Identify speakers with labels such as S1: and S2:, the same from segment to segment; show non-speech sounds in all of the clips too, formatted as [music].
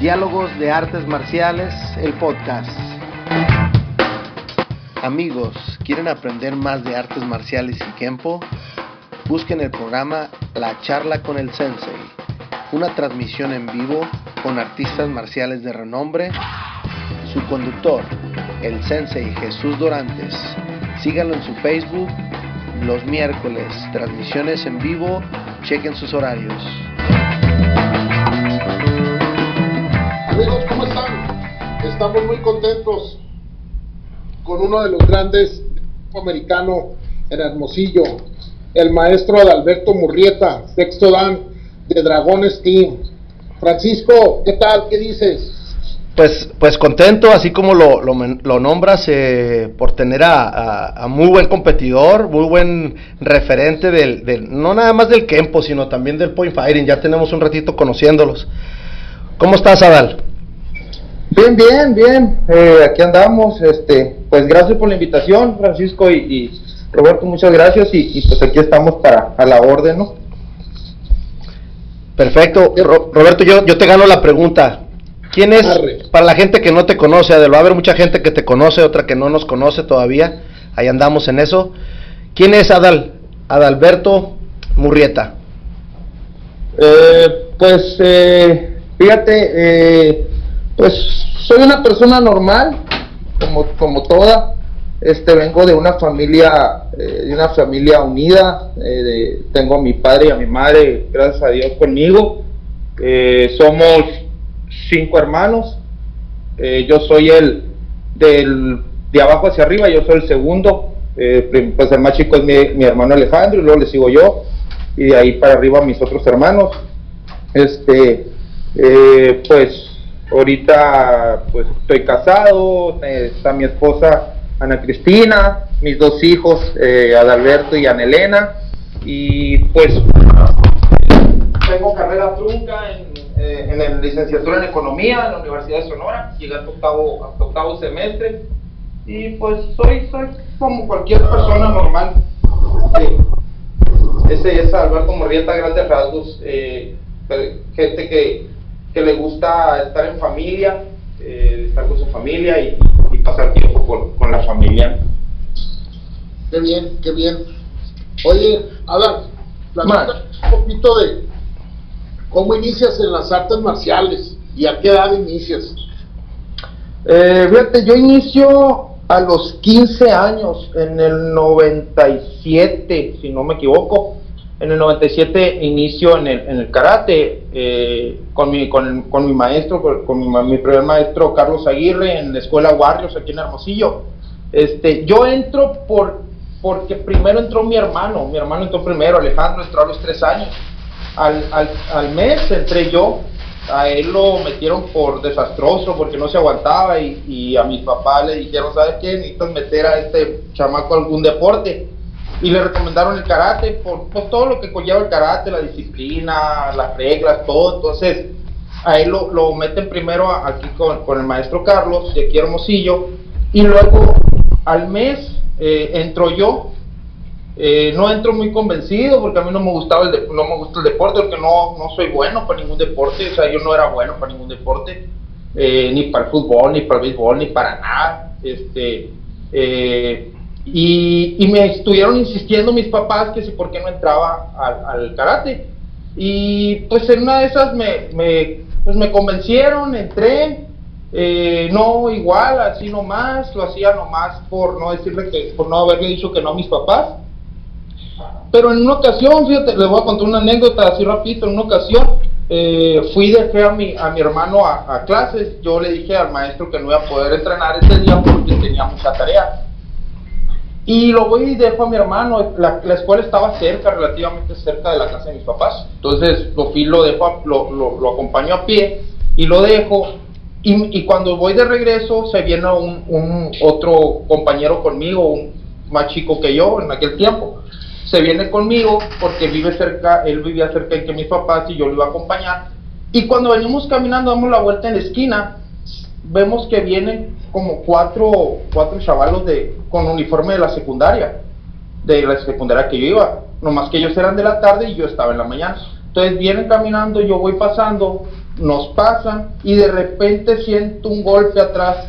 S1: Diálogos de Artes Marciales, el podcast. Amigos, ¿quieren aprender más de artes marciales y Kempo? Busquen el programa La charla con el Sensei, una transmisión en vivo con artistas marciales de renombre. Su conductor, el Sensei Jesús Dorantes. Síganlo en su Facebook los miércoles, transmisiones en vivo, chequen sus horarios.
S2: Amigos, ¿cómo están? Estamos muy contentos con uno de los grandes americano en Hermosillo, el maestro Adalberto Murrieta, sexto dan de Dragones Team. Francisco, ¿qué tal? ¿Qué dices?
S1: Pues, pues contento, así como lo, lo, nombras, eh, por tener a, muy buen competidor, muy buen referente del, del, no nada más del Kempo, sino también del Point Fighting. Ya tenemos un ratito conociéndolos. ¿Cómo estás, Adal?
S3: Bien, bien, bien. Eh, aquí andamos. Este, pues gracias por la invitación, Francisco y, Roberto, muchas gracias. Y, pues aquí estamos para a la orden, ¿no?
S1: Perfecto. Roberto, yo, yo te gano la pregunta. ¿Quién es, para la gente que no te conoce, Adel, va a haber mucha gente que te conoce, otra que no nos conoce todavía, ahí andamos en eso. ¿Quién es Adal, Adalberto Murrieta?
S3: Eh, pues, eh, fíjate, eh, pues soy una persona normal, como, como toda, este, vengo de una familia, de una familia unida, tengo a mi padre y a mi madre, gracias a Dios, conmigo, somos cinco hermanos. Eh, yo soy el del, de abajo hacia arriba, yo soy el segundo. Eh, pues el más chico es mi, hermano Alejandro y luego le sigo yo. Y de ahí para arriba mis otros hermanos. Este, eh, pues ahorita pues estoy casado, está mi esposa Ana Cristina, mis dos hijos Adalberto y Ana Elena. Y pues tengo carrera trunca en eh, en la licenciatura en Economía en la Universidad de Sonora, llegué a octavo, octavo semestre y pues soy, soy como cualquier persona normal. ese es Alberto Morrieta, grandes rasgos, eh, gente que, que, le gusta estar en familia, eh, estar con su familia y, pasar tiempo con, con, la familia.
S2: Qué bien, qué bien. Oye, a ver, un poquito de, ¿Cómo inicias en las artes marciales y a qué edad inicias?
S3: Eh, fíjate, yo inicio a los 15 años, en el 97, si no me equivoco. En el 97 inicio en el, en el karate eh, con, mi, con, con, mi maestro, con, mi, mi, primer maestro Carlos Aguirre en la escuela Warriors aquí en Hermosillo. Este, yo entro por, porque primero entró mi hermano, mi hermano entró primero, Alejandro entró a los 3 años al, al, al mes entré yo, a él lo metieron por desastroso porque no se aguantaba y, a mi papá le dijeron, ¿sabes qué? Necesitas meter a este chamaco a algún deporte. Y le recomendaron el karate por, todo lo que conlleva el karate, la disciplina, las reglas, todo. Entonces, a él lo, lo meten primero aquí con, con, el maestro Carlos, de aquí Hermosillo, y luego al mes eh, entro yo eh, no entro muy convencido porque a mí no me gustaba el no me gusta el deporte porque no, no soy bueno para ningún deporte, o sea, yo no era bueno para ningún deporte, eh, ni para el fútbol, ni para el béisbol, ni para nada. Este, eh, y, y, me estuvieron insistiendo mis papás que si por qué no entraba al, karate. Y pues en una de esas me, pues me convencieron, entré, no igual, así nomás, lo hacía nomás por no decirle que, por no haberle dicho que no a mis papás. Pero en una ocasión, fíjate, les voy a contar una anécdota así rapidito, en una ocasión eh, fui de a mi, a mi hermano a, clases, yo le dije al maestro que no iba a poder entrenar ese día porque tenía mucha tarea. Y lo voy y dejo a mi hermano, la, la, escuela estaba cerca, relativamente cerca de la casa de mis papás. Entonces lo fui, lo dejo, lo, lo, lo acompaño a pie y lo dejo y, cuando voy de regreso se viene un, un, otro compañero conmigo, un más chico que yo en aquel tiempo. Se viene conmigo porque vive cerca, él vivía cerca de mis papás y yo lo iba a acompañar. Y cuando venimos caminando, damos la vuelta en la esquina, vemos que vienen como cuatro, cuatro chavalos de, con uniforme de la secundaria, de la secundaria que yo iba. Nomás que ellos eran de la tarde y yo estaba en la mañana. Entonces vienen caminando, yo voy pasando, nos pasan y de repente siento un golpe atrás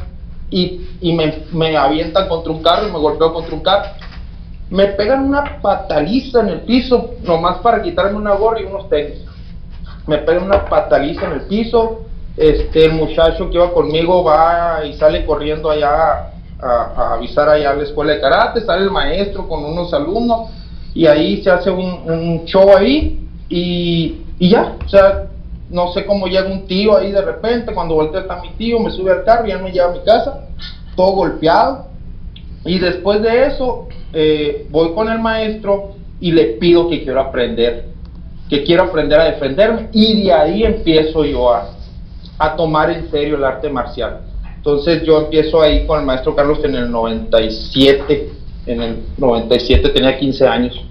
S3: y, y me, me, avientan contra un carro y me golpeo contra un carro. Me pegan una pataliza en el piso, nomás para quitarme una gorra y unos tenis. Me pegan una pataliza en el piso. Este, el muchacho que iba conmigo va y sale corriendo allá a, avisar allá a la escuela de karate. Sale el maestro con unos alumnos y ahí se hace un, show ahí y, ya, o sea, no sé cómo llega un tío ahí de repente, cuando voltea está mi tío, me sube al carro y ya me lleva a mi casa, todo golpeado. Y después de eso, eh, voy con el maestro y le pido que quiero aprender, que quiero aprender a defenderme. Y de ahí empiezo yo a, a tomar en serio el arte marcial. Entonces yo empiezo ahí con el maestro Carlos en el 97, en el 97 tenía 15 años.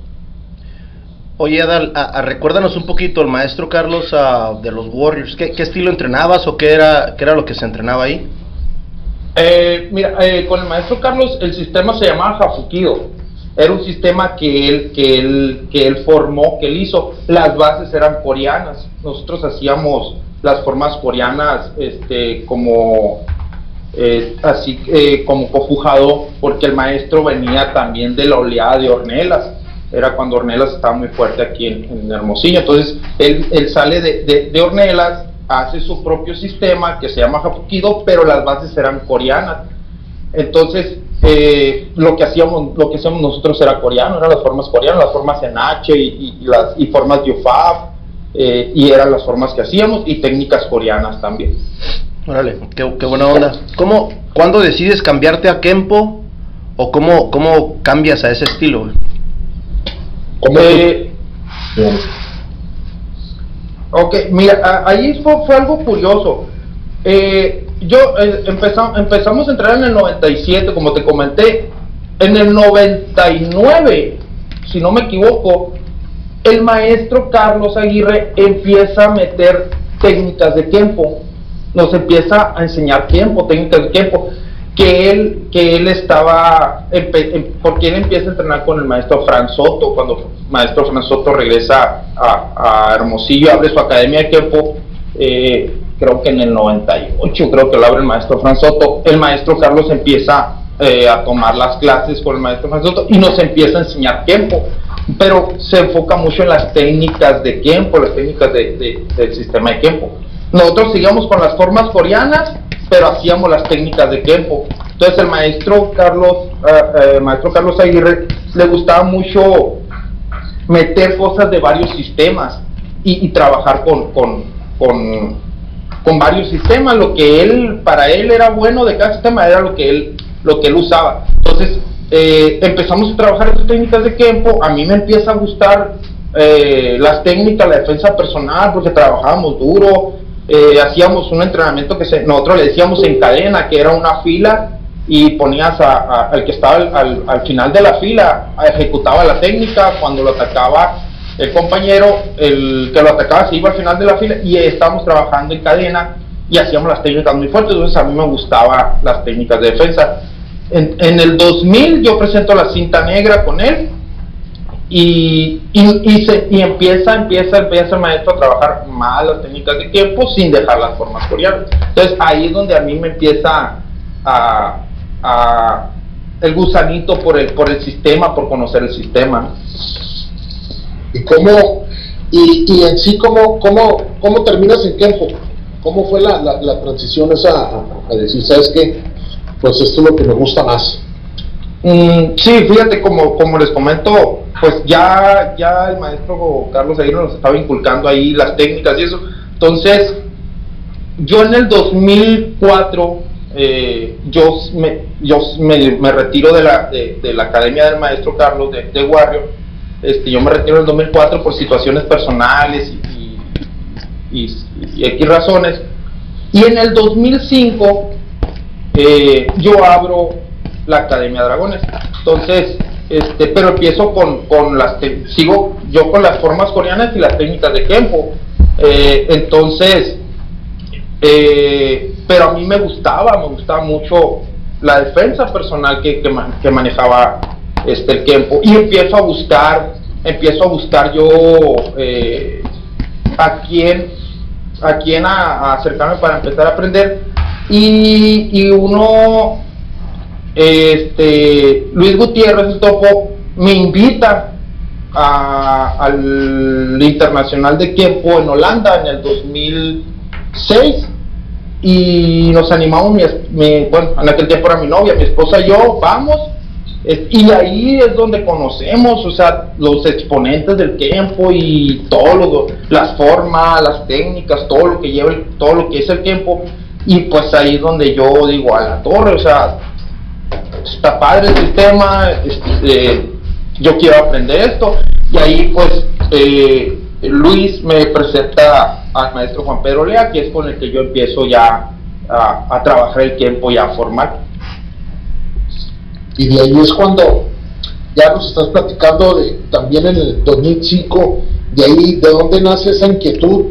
S1: Oye, Adal, recuérdanos un poquito, el maestro Carlos de los Warriors, ¿qué, estilo entrenabas o qué era, qué era lo que se entrenaba ahí?
S3: Eh, mira, eh, con el maestro Carlos el sistema se llamaba Hafukido. Era un sistema que él, que él, que él formó, que él hizo. Las bases eran coreanas. Nosotros hacíamos las formas coreanas este, como eh, así como cofujado, porque el maestro venía también de la oleada de Ornelas era cuando Ornelas estaba muy fuerte aquí en, Hermosillo. Entonces, él, él sale de, de, Ornelas, hace su propio sistema que se llama Hafukido, pero las bases eran coreanas. Entonces, eh, lo que hacíamos, lo que hacíamos nosotros era coreano, eran las formas coreanas, las formas en H y, las y formas de eh, y eran las formas que hacíamos, y técnicas coreanas también.
S1: Órale, qué, qué buena onda. ¿Cómo, ¿Cuándo decides cambiarte a Kempo o cómo, cómo cambias a ese estilo?
S3: Eh, ok, mira, ahí fue, algo curioso. Eh, yo eh, empezamos, empezamos a entrar en el 97, como te comenté. En el 99, si no me equivoco, el maestro Carlos Aguirre empieza a meter técnicas de tiempo. Nos empieza a enseñar tiempo, técnicas de tiempo que él, que él estaba, porque él empieza a entrenar con el maestro Fran Soto, cuando el maestro Fran Soto regresa a, Hermosillo, abre su academia de tiempo, eh, creo que en el 98, creo que lo abre el maestro Fran Soto, el maestro Carlos empieza eh, a tomar las clases con el maestro Fran Soto y nos empieza a enseñar tiempo, pero se enfoca mucho en las técnicas de tiempo, las técnicas de, del sistema de tiempo. Nosotros seguimos con las formas coreanas, pero hacíamos las técnicas de Kempo. Entonces el maestro Carlos, eh, eh, maestro Carlos Aguirre le gustaba mucho meter cosas de varios sistemas y, trabajar con, con, con, varios sistemas. Lo que él, para él era bueno de cada sistema era lo que él, lo que él usaba. Entonces eh, empezamos a trabajar estas técnicas de Kempo. A mí me empieza a gustar las técnicas, la defensa personal, porque trabajábamos duro, eh, hacíamos un entrenamiento que se, nosotros le decíamos en cadena, que era una fila y ponías al que estaba al, final de la fila, ejecutaba la técnica, cuando lo atacaba el compañero, el que lo atacaba se iba al final de la fila y estábamos trabajando en cadena y hacíamos las técnicas muy fuertes, entonces a mí me gustaban las técnicas de defensa. En, en el 2000 yo presento la cinta negra con él y, y, se, y empieza, empieza, empieza el maestro a trabajar más las técnicas de tiempo sin dejar las formas coreanas. Entonces ahí es donde a mí me empieza a, a el gusanito por el, por el sistema, por conocer el sistema.
S2: ¿Y cómo, y, y en sí cómo, cómo, cómo terminas en tiempo? ¿Cómo fue la, la, transición esa a, a, decir, sabes qué? Pues esto es lo que me gusta más.
S3: Mm, sí, fíjate, como, como les comento, pues ya, ya el maestro Carlos Aguirre nos estaba inculcando ahí las técnicas y eso. Entonces, yo en el 2004, eh, yo, me, yo me, retiro de la, de, la academia del maestro Carlos de, de. Este, yo me retiro en el 2004 por situaciones personales y, y, y, y X razones. Y en el 2005 eh, yo abro la Academia Dragones. Entonces, este, pero empiezo con, con las, sigo yo con las formas coreanas y las técnicas de Kempo. Eh, entonces, eh, pero a mí me gustaba, me gustaba mucho la defensa personal que, que, manejaba este, el Kempo. Y empiezo a buscar, empiezo a buscar yo a quién, a quién a, acercarme para empezar a aprender. Y, y uno, este, Luis Gutiérrez, el topo, me invita al Internacional de Kempo en Holanda en el 2006 y nos animamos, mi, bueno, en aquel tiempo era mi novia, mi esposa y yo, vamos, y ahí es donde conocemos, o sea, los exponentes del tiempo y todo las formas, las técnicas, todo lo que lleva, todo lo que es el tiempo, y pues ahí es donde yo digo a la torre, o sea, está padre el sistema, este, yo quiero aprender esto, y ahí pues eh, Luis me presenta al maestro Juan Pedro Lea, que es con el que yo empiezo ya a, trabajar el tiempo ya formal.
S2: Y de ahí es cuando ya nos estás platicando también en el 2005, de ahí, ¿de dónde nace esa inquietud?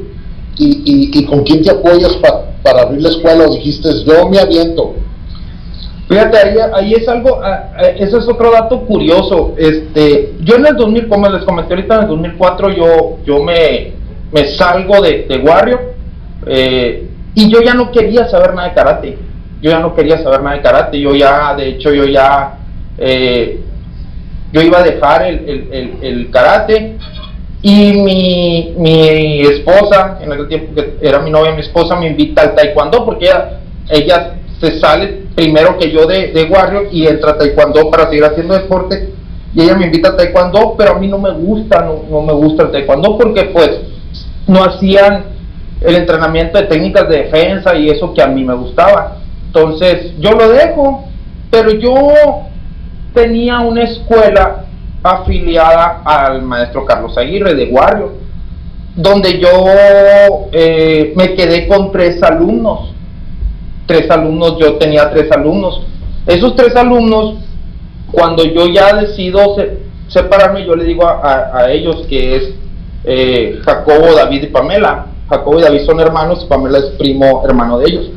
S2: ¿Y, y, con quién te apoyas para abrir la escuela? ¿O dijiste, yo me aviento?
S3: Fíjate, ahí, es algo, ah, ah, eso es otro dato curioso. Este, yo en el 2000, como les comenté ahorita, en el 2004 yo, yo me, me salgo de, de eh, y yo ya no quería saber nada de karate. Yo ya no quería saber nada de karate. Yo ya, de hecho, yo ya, eh, yo iba a dejar el, el, karate y mi, mi, esposa, en aquel tiempo que era mi novia, mi esposa me invita al taekwondo porque ella, ella se sale primero que yo de, de Warrior y entra a Taekwondo para seguir haciendo deporte. Y ella me invita a Taekwondo, pero a mí no me gusta, no, no me gusta el Taekwondo porque pues no hacían el entrenamiento de técnicas de defensa y eso que a mí me gustaba. Entonces yo lo dejo, pero yo tenía una escuela afiliada al maestro Carlos Aguirre de Warrior, donde yo eh, me quedé con tres alumnos tres alumnos, yo tenía tres alumnos. Esos tres alumnos, cuando yo ya decido separarme, yo le digo a, ellos que es eh, Jacobo, David y Pamela. Jacobo y David son hermanos y Pamela es primo hermano de ellos.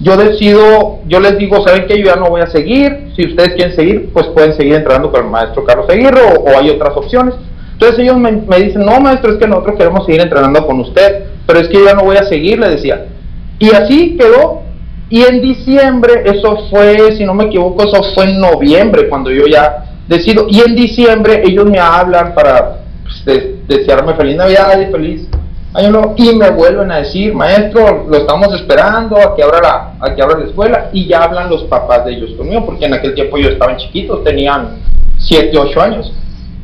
S3: Yo decido, yo les digo, ¿saben que Yo ya no voy a seguir. Si ustedes quieren seguir, pues pueden seguir entrenando con el maestro Carlos Aguirre o, hay otras opciones. Entonces ellos me, me, dicen, no maestro, es que nosotros queremos seguir entrenando con usted, pero es que yo ya no voy a seguir, le decía. Y así quedó, y en diciembre, eso fue, si no me equivoco, eso fue en noviembre cuando yo ya decido. Y en diciembre ellos me hablan para pues, desearme feliz Navidad y feliz Y me vuelven a decir, maestro, lo estamos esperando a que abra la, a abra la escuela. Y ya hablan los papás de ellos conmigo, porque en aquel tiempo ellos estaban chiquitos, tenían 7, 8 años.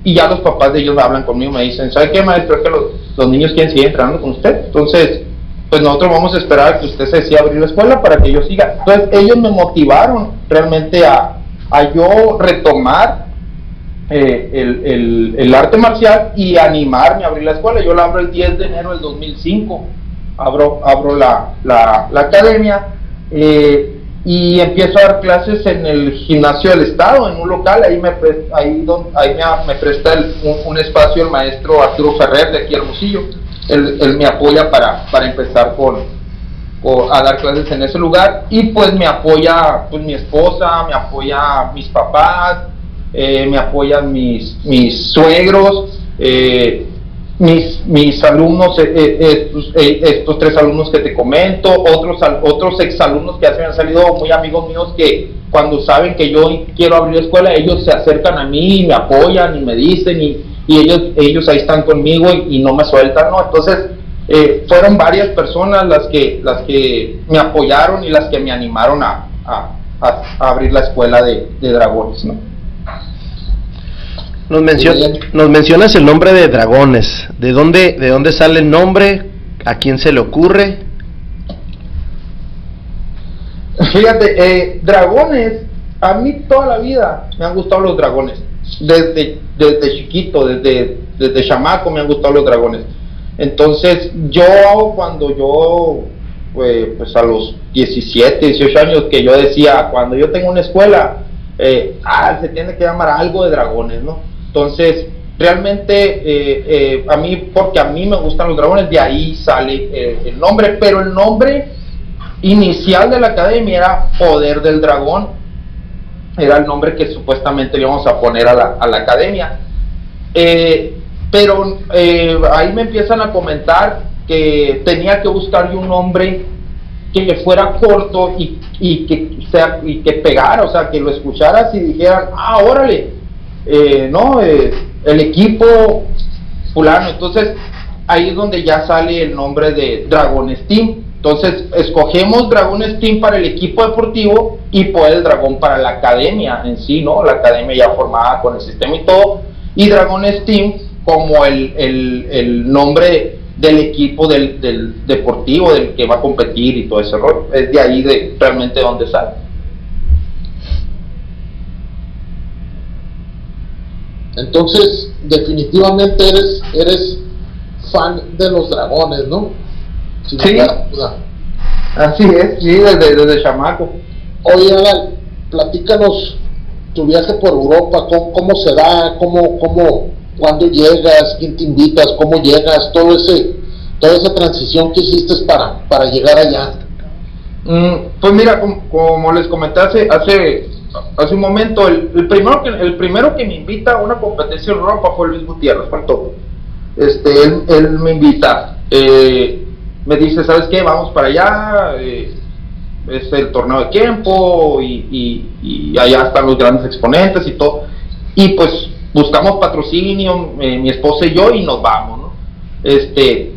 S3: Y ya los papás de ellos hablan conmigo, me dicen, ¿sabe qué, maestro? Es que los, los niños quieren seguir entrenando con usted. Entonces, pues nosotros vamos a esperar que usted se decida abrir la escuela para que yo siga. Entonces ellos me motivaron realmente a, a yo retomar eh, el, el, arte marcial y animarme a abrir la escuela. Yo la abro el 10 de enero del 2005, abro, abro la, la, la academia eh, y empiezo a dar clases en el gimnasio del estado, en un local, ahí me, ahí, ahí me, presta un, espacio el maestro Arturo Ferrer de aquí Hermosillo. Él, me apoya para, para empezar con, a dar clases en ese lugar. Y pues me apoya pues mi esposa, me apoya mis papás, eh, me apoyan mis, mis suegros, eh, mis, mis alumnos, eh, estos, tres alumnos que te comento, otros, otros exalumnos que han salido muy amigos míos que cuando saben que yo quiero abrir escuela, ellos se acercan a mí y me apoyan y me dicen y ellos, ellos ahí están conmigo y, no me sueltan, ¿no? Entonces, fueron varias personas las que, las que me apoyaron y las que me animaron a, abrir la escuela de, dragones, ¿no?
S1: Nos, nos mencionas el nombre de dragones. ¿De dónde, ¿De dónde sale el nombre? ¿A quién se le ocurre?
S3: Fíjate, eh, dragones, a mí toda la vida me han gustado los dragones desde, desde chiquito, desde, desde chamaco me han gustado los dragones. Entonces yo cuando yo eh, pues a los 17, 18 años que yo decía, cuando yo tengo una escuela, eh, ah, se tiene que llamar algo de dragones, ¿no? Entonces, realmente eh, a mí, porque a mí me gustan los dragones, de ahí sale el nombre, pero el nombre inicial de la academia era Poder del Dragón, era el nombre que supuestamente le íbamos a poner a la, academia. pero ahí me empiezan a comentar que tenía que buscar un nombre que fuera corto y, y, que, sea, y que pegara, o sea, que lo escucharas y dijeran, ah, órale, eh, no, eh, el equipo fulano. Entonces, ahí es donde ya sale el nombre de Dragon Steam. Entonces, escogemos Dragon Steam para el equipo deportivo y Poder el Dragón para la academia en sí, ¿no? La academia ya formada con el sistema y todo. Y Dragon Steam como el, el, el nombre del equipo del, del, deportivo, del que va a competir y todo ese rol. Es de ahí de realmente donde sale.
S2: Entonces, definitivamente eres, eres fan de los dragones, ¿no?
S3: sí. Así es, sí, desde, desde chamaco.
S2: Oye, Adal, platícanos tu viaje por Europa, cómo, cómo se da, cómo, cómo, cuándo llegas, quién te invitas, cómo llegas, todo ese, toda esa transición que hiciste para, para llegar allá.
S3: Mm, pues mira, como, les comenté hace, hace, hace un momento, el, primero que, el primero que me invita a una competencia en Europa fue Luis Gutiérrez, faltó. Este, él, me invita, eh, me dice, ¿sabes qué? Vamos para allá, eh, es el torneo de tiempo y, y, allá están los grandes exponentes y todo. Y pues buscamos patrocinio, eh, mi esposa y yo, y nos vamos, ¿no? Este,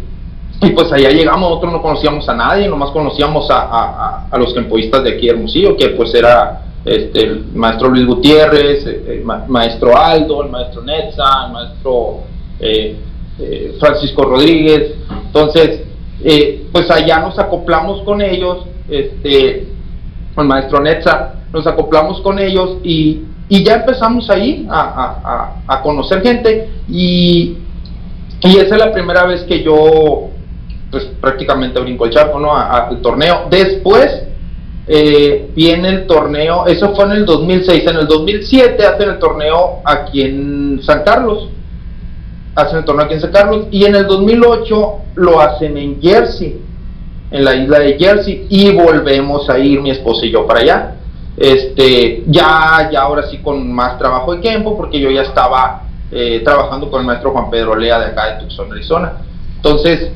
S3: y pues allá llegamos, nosotros no conocíamos a nadie, nomás conocíamos a, a, los campoistas de aquí Hermosillo, que pues era este, el maestro Luis Gutiérrez, el eh, eh, maestro Aldo, el maestro Netza, el maestro Francisco Rodríguez. Entonces, pues allá nos acoplamos con ellos, este, con el maestro Netza, nos acoplamos con ellos y, y ya empezamos ahí a, a, conocer gente y, y, esa es la primera vez que yo pues prácticamente brinco el charco ¿no? al torneo. Después eh, viene el torneo, eso fue en el 2006, en el 2007 hacen el torneo aquí en San Carlos, hacen el torneo aquí en San Carlos y en el 2008 lo hacen en Jersey, en la isla de Jersey y volvemos a ir mi esposa y yo para allá este, ya, ya ahora sí con más trabajo de tiempo, porque yo ya estaba eh, trabajando con el maestro Juan Pedro Lea de acá de Tucson, Arizona. Entonces,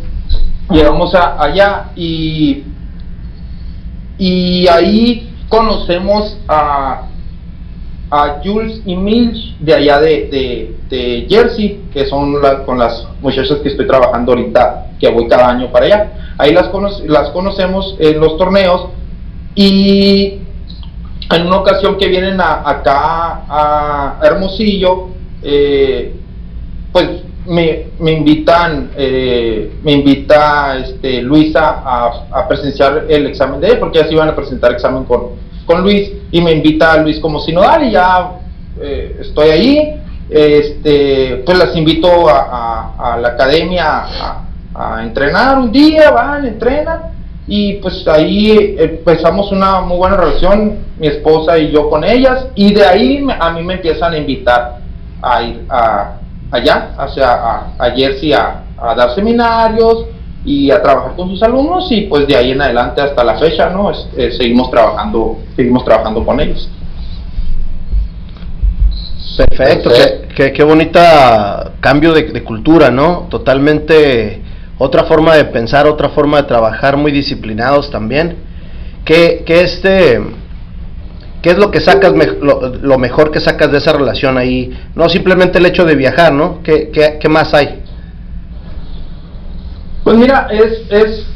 S3: llegamos a, allá y, y ahí conocemos a, a Jules y Milch de allá de, de, Jersey, que son con las muchachas que estoy trabajando ahorita, que voy cada año para allá. Ahí las, las conocemos en los torneos y en una ocasión que vienen acá a Hermosillo, eh, pues me, invitan, eh, me invita este, Luisa a, presenciar el examen de él, porque ya se iban a presentar examen con, con Luis, y me invita a Luis como sinodal, y ya eh, estoy ahí, este, pues las invito a, la academia a, a, entrenar un día, van, entrenan, y pues ahí empezamos una muy buena relación, mi esposa y yo con ellas, y de ahí a mí me empiezan a invitar a ir a, allá, hacia a, a Jersey a, dar seminarios y a trabajar con sus alumnos y pues de ahí en adelante hasta la fecha, ¿no? Eh, seguimos trabajando, seguimos trabajando con ellos.
S1: Perfecto, Qué, qué, bonita cambio de, de cultura, ¿no? Totalmente otra forma de pensar, otra forma de trabajar, muy disciplinados también. ¿Qué, este, qué es lo que sacas, lo, mejor que sacas de esa relación ahí? No simplemente el hecho de viajar, ¿no? ¿Qué, qué, más hay?
S3: Pues mira, es, es,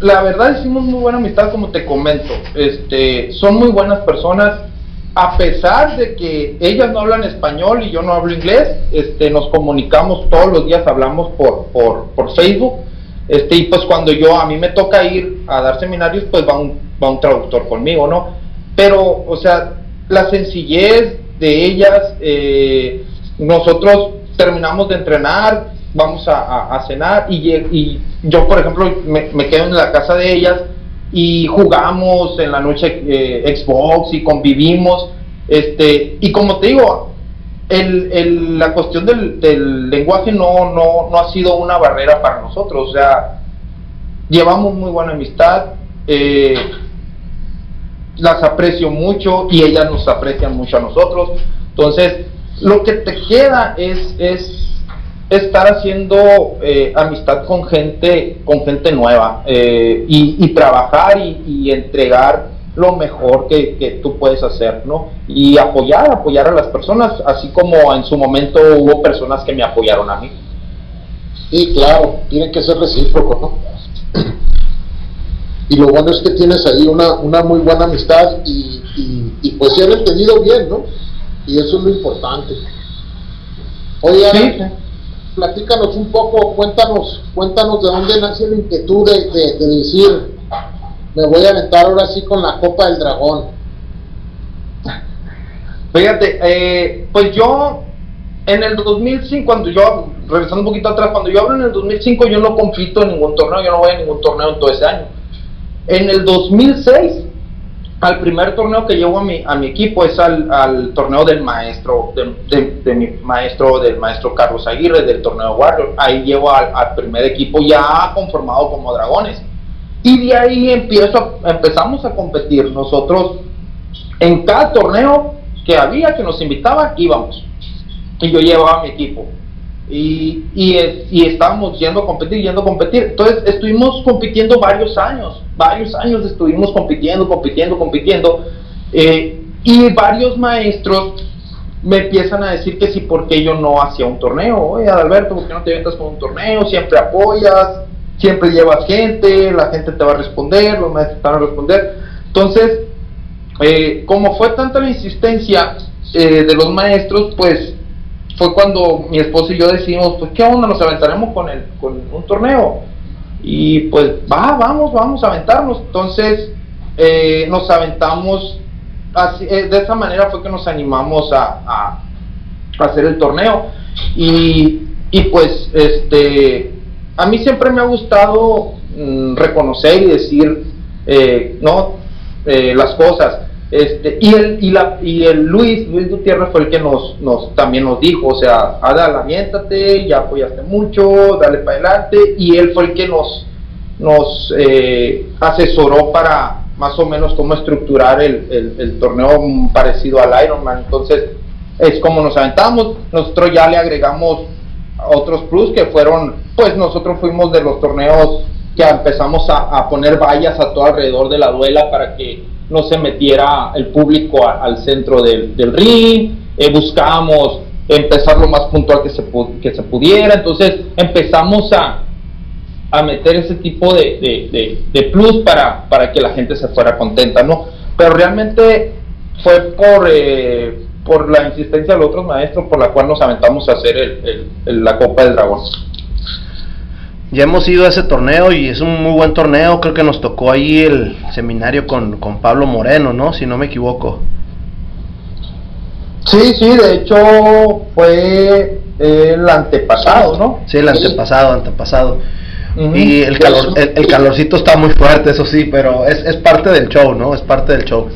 S3: la verdad hicimos muy buena amistad como te comento. Este, son muy buenas personas, a pesar de que ellas no hablan español y yo no hablo inglés, este, nos comunicamos todos los días, hablamos por, por, por Facebook, este, y pues cuando yo, a mí me toca ir a dar seminarios, pues va un, va un traductor conmigo, ¿no? Pero, o sea, la sencillez de ellas, eh, nosotros terminamos de entrenar, vamos a, cenar y, y, yo, por ejemplo, me, quedo en la casa de ellas y jugamos en la noche eh, Xbox y convivimos. Este, y como te digo, el, la cuestión del, lenguaje no, no, no, ha sido una barrera para nosotros. O sea, llevamos muy buena amistad. Eh, las aprecio mucho y ellas nos aprecian mucho a nosotros. Entonces, lo que te queda es, es estar haciendo eh, amistad con gente, con gente nueva eh, y, trabajar y, entregar lo mejor que, que, tú puedes hacer, ¿no? Y apoyar, apoyar a las personas, así como en su momento hubo personas que me apoyaron a mí.
S2: Sí, claro, tiene que ser recíproco, ¿no? Y lo bueno es que tienes ahí una, una muy buena amistad y, y, pues se han entendido bien, ¿no? Y eso es lo importante. Oye, platícanos un poco, cuéntanos, cuéntanos de dónde nace la inquietud de, decir, me voy a aventar ahora sí con la Copa del Dragón.
S3: Fíjate, eh, pues yo en el 2005, cuando yo, regresando un poquito atrás, cuando yo hablo en el 2005, yo no compito en ningún torneo, yo no voy a ningún torneo en todo ese año. En el 2006 al primer torneo que llevo a mi, a mi equipo es al, torneo del maestro, de, maestro, del maestro Carlos Aguirre, del torneo Warrior. Ahí llevo al, primer equipo ya conformado como dragones. Y de ahí empiezo, empezamos a competir. Nosotros, en cada torneo que había, que nos invitaban, íbamos. Y yo llevaba a mi equipo. Y, y, y estábamos yendo a competir, yendo a competir. Entonces estuvimos compitiendo varios años varios años estuvimos compitiendo, compitiendo, compitiendo, eh, y varios maestros me empiezan a decir que sí, porque yo no hacía un torneo. Oye, Alberto, ¿por qué no te metas con un torneo? Siempre apoyas, siempre llevas gente, la gente te va a responder, los maestros te van a responder. Entonces, eh, como fue tanta la insistencia eh, de los maestros, pues fue cuando mi esposo y yo decidimos, pues, ¿qué onda? Nos aventaremos con, el, con un torneo. Y pues va, vamos, vamos a aventarnos. Entonces eh, nos aventamos, así, eh, de esa manera fue que nos animamos a, a, hacer el torneo. Y, y, pues este, a mí siempre me ha gustado mm, reconocer y decir, eh, ¿no? las cosas. Este, y el, y, la, y el Luis, Luis Gutiérrez fue el que nos, nos también nos dijo, o sea, Adal, aviéntate, ya apoyaste mucho, dale para adelante, y él fue el que nos, nos eh, asesoró para más o menos cómo estructurar el, el, torneo parecido al Ironman, entonces es como nos aventamos, nosotros ya le agregamos otros plus que fueron, pues nosotros fuimos de los torneos que empezamos a, a poner vallas a todo alrededor de la duela para que no se metiera el público al centro del, ring, eh, buscábamos empezar lo más puntual que se, que se pudiera, entonces empezamos a, a meter ese tipo de, de, plus para, para que la gente se fuera contenta, ¿no? Pero realmente fue por, eh, por la insistencia de otros maestros por la cual nos aventamos a hacer el, la Copa del Dragón.
S1: Ya hemos ido a ese torneo y es un muy buen torneo. Creo que nos tocó ahí el seminario con, Pablo Moreno, ¿no? Si no me equivoco.
S3: Sí, sí, de hecho fue el antepasado, ¿no?
S1: Sí, el antepasado, antepasado. Y el, calor, el, calorcito está muy fuerte, eso sí, pero es, es parte del show, ¿no? Es parte del show.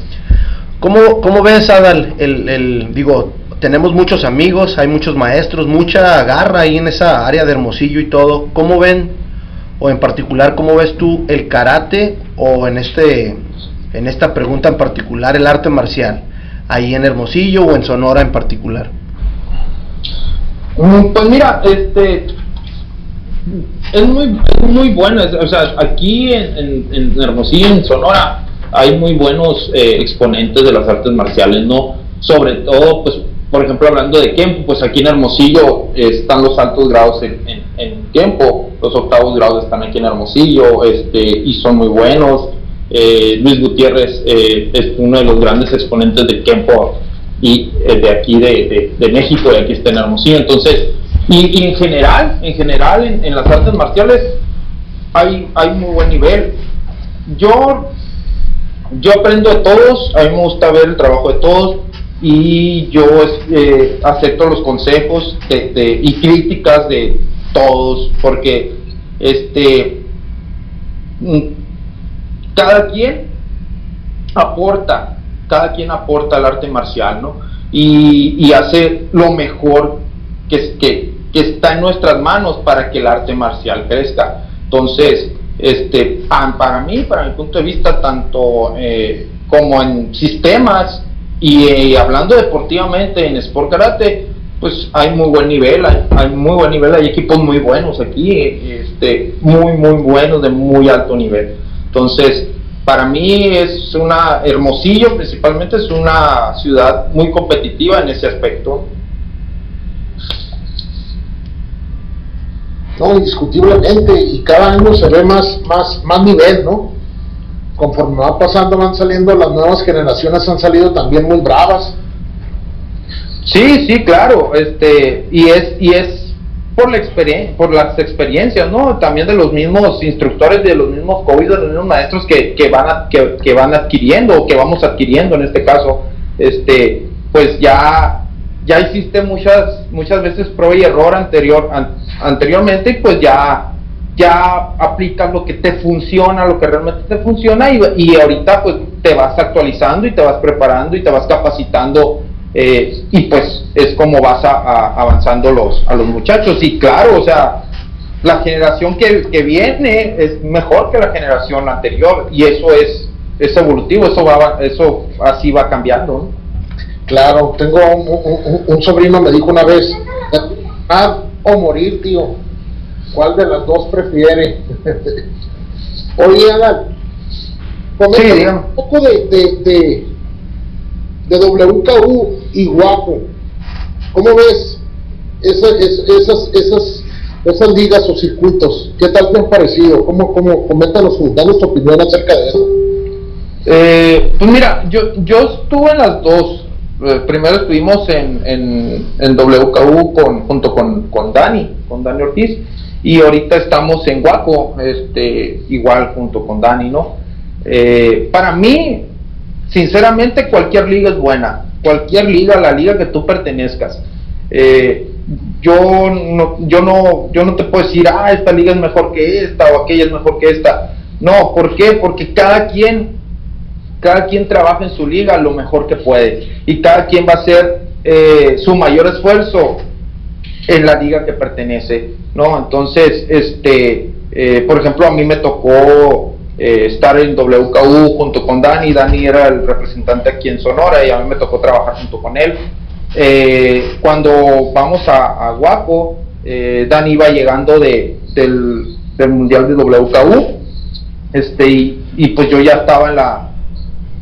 S1: ¿Cómo, cómo ves, Adal, el, el, digo, tenemos muchos amigos, hay muchos maestros, mucha garra ahí en esa área de Hermosillo y todo. ¿Cómo ven, o en particular, cómo ves tú el karate o en, este, en esta pregunta en particular el arte marcial, ahí en Hermosillo o en Sonora en particular?
S3: Mm, pues mira, este es muy, muy bueno, o sea, aquí en, en, Hermosillo, en Sonora, hay muy buenos eh, exponentes de las artes marciales, ¿no? Sobre todo, pues por ejemplo, hablando de Kempo, pues aquí en Hermosillo están los altos grados en, en, Kempo, los octavos grados están aquí en Hermosillo este, y son muy buenos. Eh, Luis Gutiérrez eh, es uno de los grandes exponentes de Kempo y eh, de aquí de, de, México y aquí está en Hermosillo. Entonces, y, en general, en general en, las artes marciales hay, hay muy buen nivel. Yo, yo aprendo de todos, a mí me gusta ver el trabajo de todos y yo eh, acepto los consejos y críticas de todos porque este mm, cada quien aporta, cada quien aporta al arte marcial, ¿no? Y, hace lo mejor que, que, está en nuestras manos para que el arte marcial crezca. Entonces, este, para mí, para mi punto de vista, tanto eh, como en sistemas y eh, hablando deportivamente en Sport Karate, pues hay muy buen nivel, hay, muy buen nivel, hay equipos muy buenos aquí, este, muy, muy buenos, de muy alto nivel. Entonces, para mí es una, Hermosillo principalmente es una ciudad muy competitiva en ese aspecto.
S2: No, indiscutiblemente, y cada año se ve más, más, más nivel, ¿no? Conforme va pasando, van saliendo las nuevas generaciones, han salido también muy bravas
S3: Sí, sí, claro, este, y es, y es por la experiencia, por las experiencias, ¿no? También de los mismos instructores, de los mismos COVID, de los mismos maestros que, que van que, van adquiriendo, o que vamos adquiriendo en este caso, este, pues ya, ya hiciste muchas, muchas veces prueba y error anterior, anteriormente, y pues ya, ya aplicas lo que te funciona, lo que realmente te funciona, y, y ahorita pues te vas actualizando y te vas preparando y te vas capacitando eh, y pues es como vas a, avanzando los, a los muchachos. Y claro, o sea, la generación que, que, viene es mejor que la generación anterior y eso es, es evolutivo, eso, va, eso así va cambiando.
S2: Claro, tengo un, sobrino me dijo una vez, ah, o morir, tío. ¿Cuál de las dos prefiere? [laughs] Oye, Adán, un poco de de WKU y Guapo. ¿Cómo ves esas, esas, esas, esas ligas o circuitos? ¿Qué tal te han parecido? ¿Cómo, cómo, coméntanos, danos tu opinión acerca de eso.
S3: Eh, pues mira, yo, yo estuve en las dos. Eh, primero estuvimos en, en, en WKU con, junto con, con Dani, con Dani Ortiz, y ahorita estamos en Guapo, este, igual junto con Dani, ¿no? Eh, para mí, Sinceramente, cualquier liga es buena. Cualquier liga, la liga que tú pertenezcas. Eh, yo no, yo no, yo no te puedo decir, ah, esta liga es mejor que esta o aquella es mejor que esta. No, ¿por qué? Porque cada quien, cada quien trabaja en su liga lo mejor que puede y cada quien va a hacer eh, su mayor esfuerzo en la liga que pertenece, ¿no? Entonces, este, eh, por ejemplo, a mí me tocó eh, estar en WKU junto con Dani. Dani era el representante aquí en Sonora y a mí me tocó trabajar junto con él. Eh, cuando vamos a, a Guapo, Dani iba llegando de, del, Mundial de WKU este, y, pues yo ya estaba en la,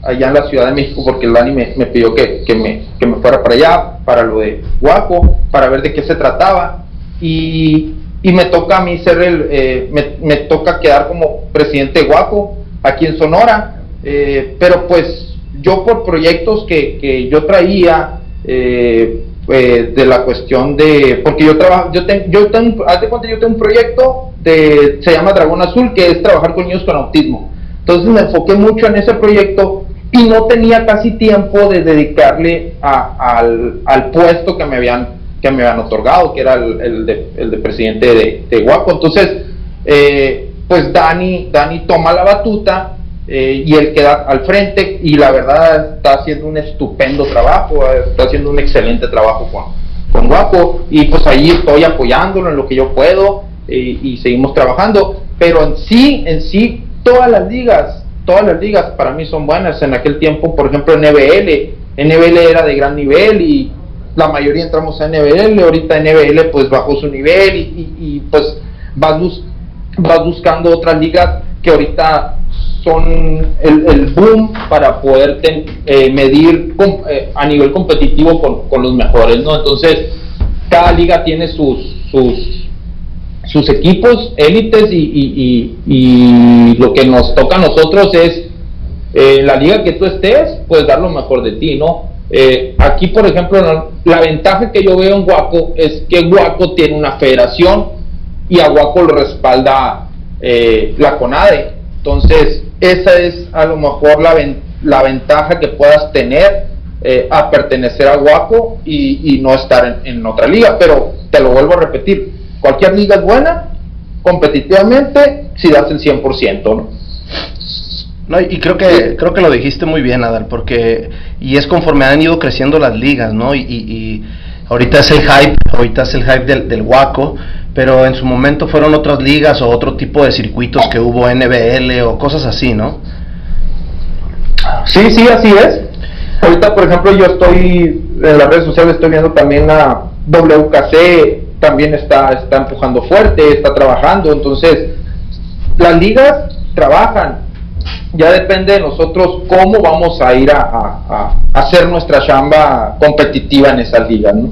S3: allá en la Ciudad de México porque Dani me, me pidió que, que, me, que me fuera para allá, para lo de Guapo, para ver de qué se trataba. Y, y me toca a mí ser el, eh, me, toca quedar como presidente guapo aquí en Sonora, eh, pero pues yo por proyectos que, que yo traía eh, de la cuestión de, porque yo trabajo, yo, tengo yo tengo, haz de cuenta, yo tengo un proyecto de, se llama Dragón Azul, que es trabajar con niños con autismo. Entonces me enfoqué mucho en ese proyecto y no tenía casi tiempo de dedicarle al, al puesto que me habían que me habían otorgado, que era el, de, el de, presidente de, de Guapo. Entonces, eh, pues Dani, Dani toma la batuta eh, y él queda al frente y la verdad está haciendo un estupendo trabajo, está haciendo un excelente trabajo con, con Guapo y pues ahí estoy apoyándolo en lo que yo puedo eh, y seguimos trabajando, pero en sí, en sí, todas las ligas, todas las ligas para mí son buenas. En aquel tiempo, por ejemplo, NBL, NBL era de gran nivel y la mayoría entramos a NBL, ahorita NBL pues bajó su nivel y, pues vas, vas buscando otras ligas que ahorita son el, boom para poder eh, medir eh, a nivel competitivo con, los mejores, ¿no? Entonces, cada liga tiene sus, sus, sus equipos élites y, y, lo que nos toca a nosotros es, eh, la liga que tú estés, pues dar lo mejor de ti, ¿no? Eh, aquí, por ejemplo, la ventaja que yo veo en Guaco es que Guaco tiene una federación y a Guaco lo respalda eh, la CONADE. Entonces, esa es a lo mejor la, la ventaja que puedas tener a pertenecer a Guaco y, no estar en, otra liga. Pero te lo vuelvo a repetir, cualquier liga es buena competitivamente si das el 100%. ¿no?
S1: No, y creo que creo que lo dijiste muy bien, Adal, porque y es conforme han ido creciendo las ligas, ¿no? Y, y, ahorita es el hype, ahorita es el hype del, del Waco, pero en su momento fueron otras ligas o otro tipo de circuitos que hubo NBL o cosas así, ¿no?
S3: Sí, sí, así es. Ahorita, por ejemplo, yo estoy en las redes sociales, estoy viendo también a WKC, también está, está empujando fuerte, está trabajando, entonces las ligas trabajan, ya depende de nosotros cómo vamos a ir a, hacer nuestra chamba competitiva en esas ligas, ¿no?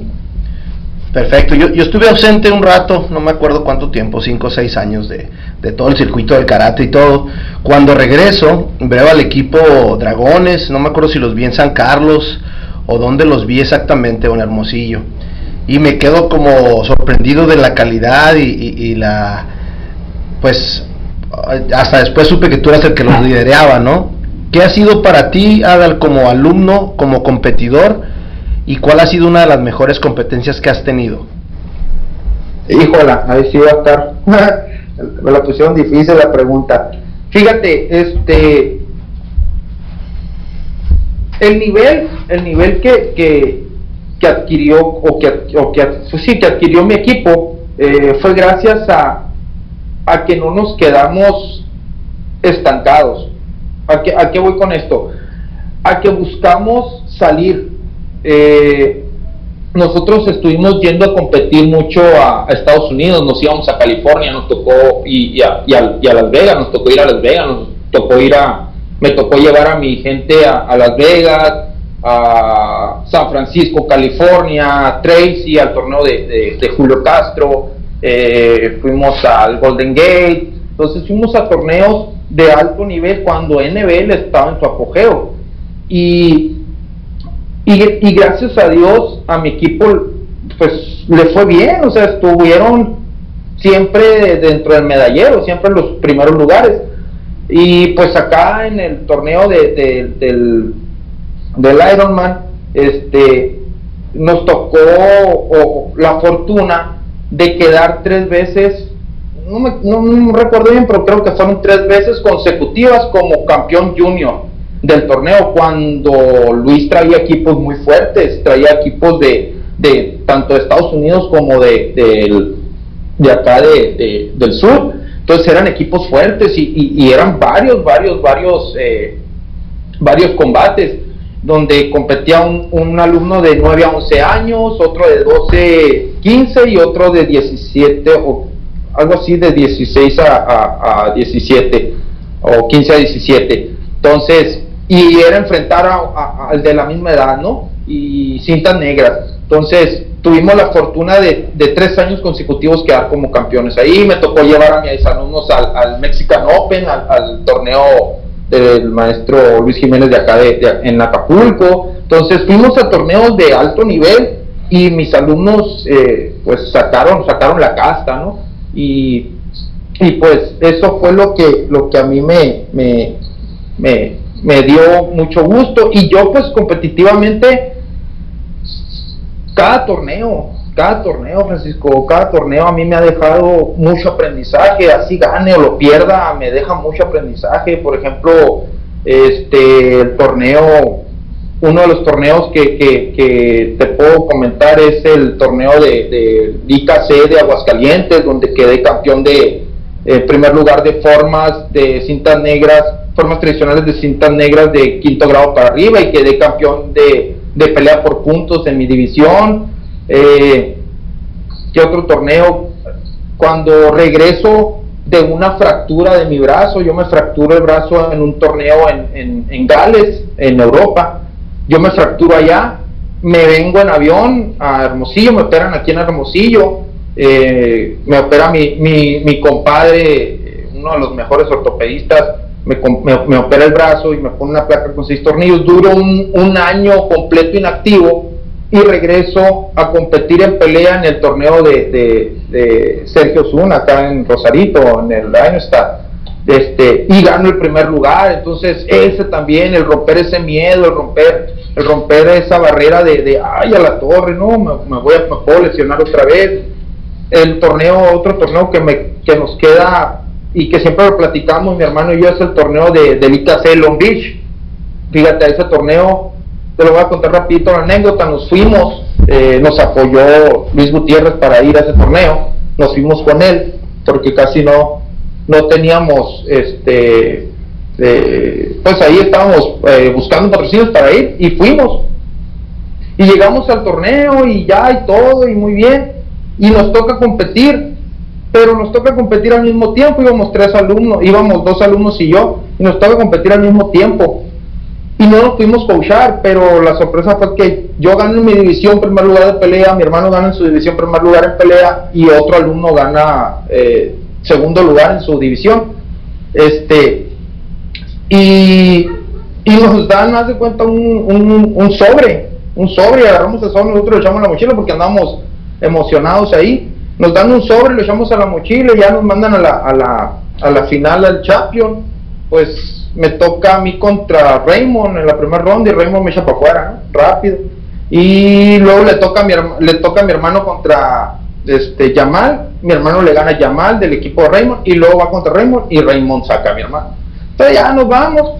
S1: Perfecto, yo, yo, estuve ausente un rato, no me acuerdo cuánto tiempo, 5 o 6 años de, de, todo el circuito del karate y todo. Cuando regreso, veo al equipo Dragones, no me acuerdo si los vi en San Carlos o dónde los vi exactamente en Hermosillo. Y me quedo como sorprendido de la calidad y, y la, pues hasta después supe que tú eras el que los lideraba, ¿no? ¿Qué ha sido para ti, Adal, como alumno, como competidor? ¿Y cuál ha sido una de las mejores competencias que has tenido?
S3: Híjola, ahí sí va a estar. [laughs] Me la pusieron difícil la pregunta. Fíjate, este. El nivel, el nivel que, que, que adquirió, o que, o que, pues sí, que adquirió mi equipo, eh, fue gracias a, a que no nos quedamos estancados. ¿A qué, ¿A qué, voy con esto? A que buscamos salir. Eh, nosotros estuvimos yendo a competir mucho a, Estados Unidos, nos íbamos a California, nos tocó, y, a, y, a, Las Vegas, nos tocó ir a Las Vegas, nos tocó ir a, me tocó llevar a mi gente a, Las Vegas, a San Francisco, California, Tracy, al torneo de, de Julio Castro, eh, fuimos al Golden Gate, entonces fuimos a torneos de alto nivel cuando NBL estaba en su apogeo. Y, y, gracias a Dios a mi equipo pues le fue bien, o sea, estuvieron siempre dentro del medallero, siempre en los primeros lugares. Y pues acá en el torneo de, del, del Ironman, este, nos tocó la fortuna de quedar tres veces, no me, recuerdo bien, pero creo que fueron tres veces consecutivas como campeón junior del torneo, cuando Luis traía equipos muy fuertes, traía equipos de, de tanto de Estados Unidos como de, de, acá de, del sur. Entonces eran equipos fuertes y, eran varios, varios, varios, eh, varios combates donde competía un, alumno de 9 a 11 años, otro de 12, 15 y otro de 17 o algo así de 16 a, a, 17 o 15 a 17. Entonces, y era enfrentar al de la misma edad, ¿no? Y cintas negras. Entonces, tuvimos la fortuna de, de, tres años consecutivos quedar como campeones. Ahí me tocó llevar a mis alumnos al, al Mexican Open, al torneo del maestro Luis Jiménez de acá de, en Acapulco. Entonces fuimos a torneos de alto nivel y mis alumnos eh, pues sacaron, sacaron la casta, ¿no? Y, y, pues eso fue lo que, lo que a mí me, me, me, me dio mucho gusto y yo pues competitivamente cada torneo cada torneo, Francisco, cada torneo a mí me ha dejado mucho aprendizaje, así gane o lo pierda, me deja mucho aprendizaje. Por ejemplo, este el torneo, uno de los torneos que, que, te puedo comentar es el torneo de, de IKC de Aguascalientes, donde quedé campeón de eh, primer lugar de formas de cintas negras, formas tradicionales de cintas negras de quinto grado para arriba y quedé campeón de, de pelea por puntos en mi división eh, ¿Qué otro torneo? Cuando regreso de una fractura de mi brazo, yo me fracturo el brazo en un torneo en, en, Gales, en Europa. Yo me fracturo allá, me vengo en avión a Hermosillo, me operan aquí en Hermosillo, eh, me opera mi, mi, compadre, uno de los mejores ortopedistas, me, me, opera el brazo y me pone una placa con seis tornillos. Duro un año completo inactivo y regreso a competir en pelea en el torneo de, de, Sergio Zuna acá en Rosarito, en el está este, y gano el primer lugar, entonces ese también, el romper ese miedo, el romper, el romper esa barrera de, de ay a la torre, no, me, voy a, me lesionar otra vez, el torneo, otro torneo que me, que nos queda y que siempre lo platicamos, mi hermano y yo, es el torneo de, del IKC Long Beach. Fíjate, ese torneo, te lo voy a contar rapidito la anécdota, nos fuimos, eh, nos apoyó Luis Gutiérrez para ir a ese torneo, nos fuimos con él, porque casi no, no teníamos, este, eh, pues ahí estábamos eh, buscando patrocinios para ir y fuimos. Y llegamos al torneo y ya y todo y muy bien. Y nos toca competir, pero nos toca competir al mismo tiempo. Íbamos tres alumnos, íbamos dos alumnos y yo, y nos toca competir al mismo tiempo. Y no nos pudimos coachar, pero la sorpresa fue que yo gano en mi división primer lugar de pelea, mi hermano gana en su división primer lugar en pelea y otro alumno gana eh, segundo lugar en su división. Este, y, y nos dan, más de cuenta, un, un, sobre, un sobre, agarramos el sobre, nosotros lo echamos a la mochila porque andamos emocionados ahí. Nos dan un sobre, lo echamos a la mochila y ya nos mandan a la, a la, a la final al Champion. Pues me toca a mí contra Raymond en la primera ronda y Raymond me echa para afuera, rápido. Y luego le toca a mi, le toca a mi hermano contra este Yamal, mi hermano le gana a Yamal del equipo de Raymond y luego va contra Raymond y Raymond saca a mi hermano. Entonces ya nos vamos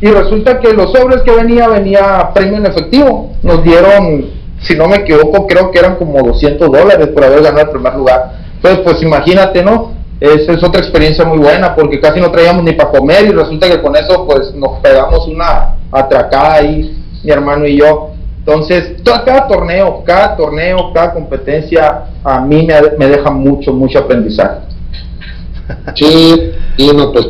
S3: y resulta que los sobres que venía venía premio en efectivo. Nos dieron, si no me equivoco, creo que eran como 200 dólares por haber ganado el primer lugar. Entonces pues imagínate, ¿no? Esa es otra experiencia muy buena porque casi no traíamos ni para comer y resulta que con eso pues nos pegamos una atracada ahí, mi hermano y yo. Entonces, cada torneo, cada torneo, cada competencia a mí me, me deja mucho, mucho aprendizaje. [laughs]
S2: Sí, y no, pues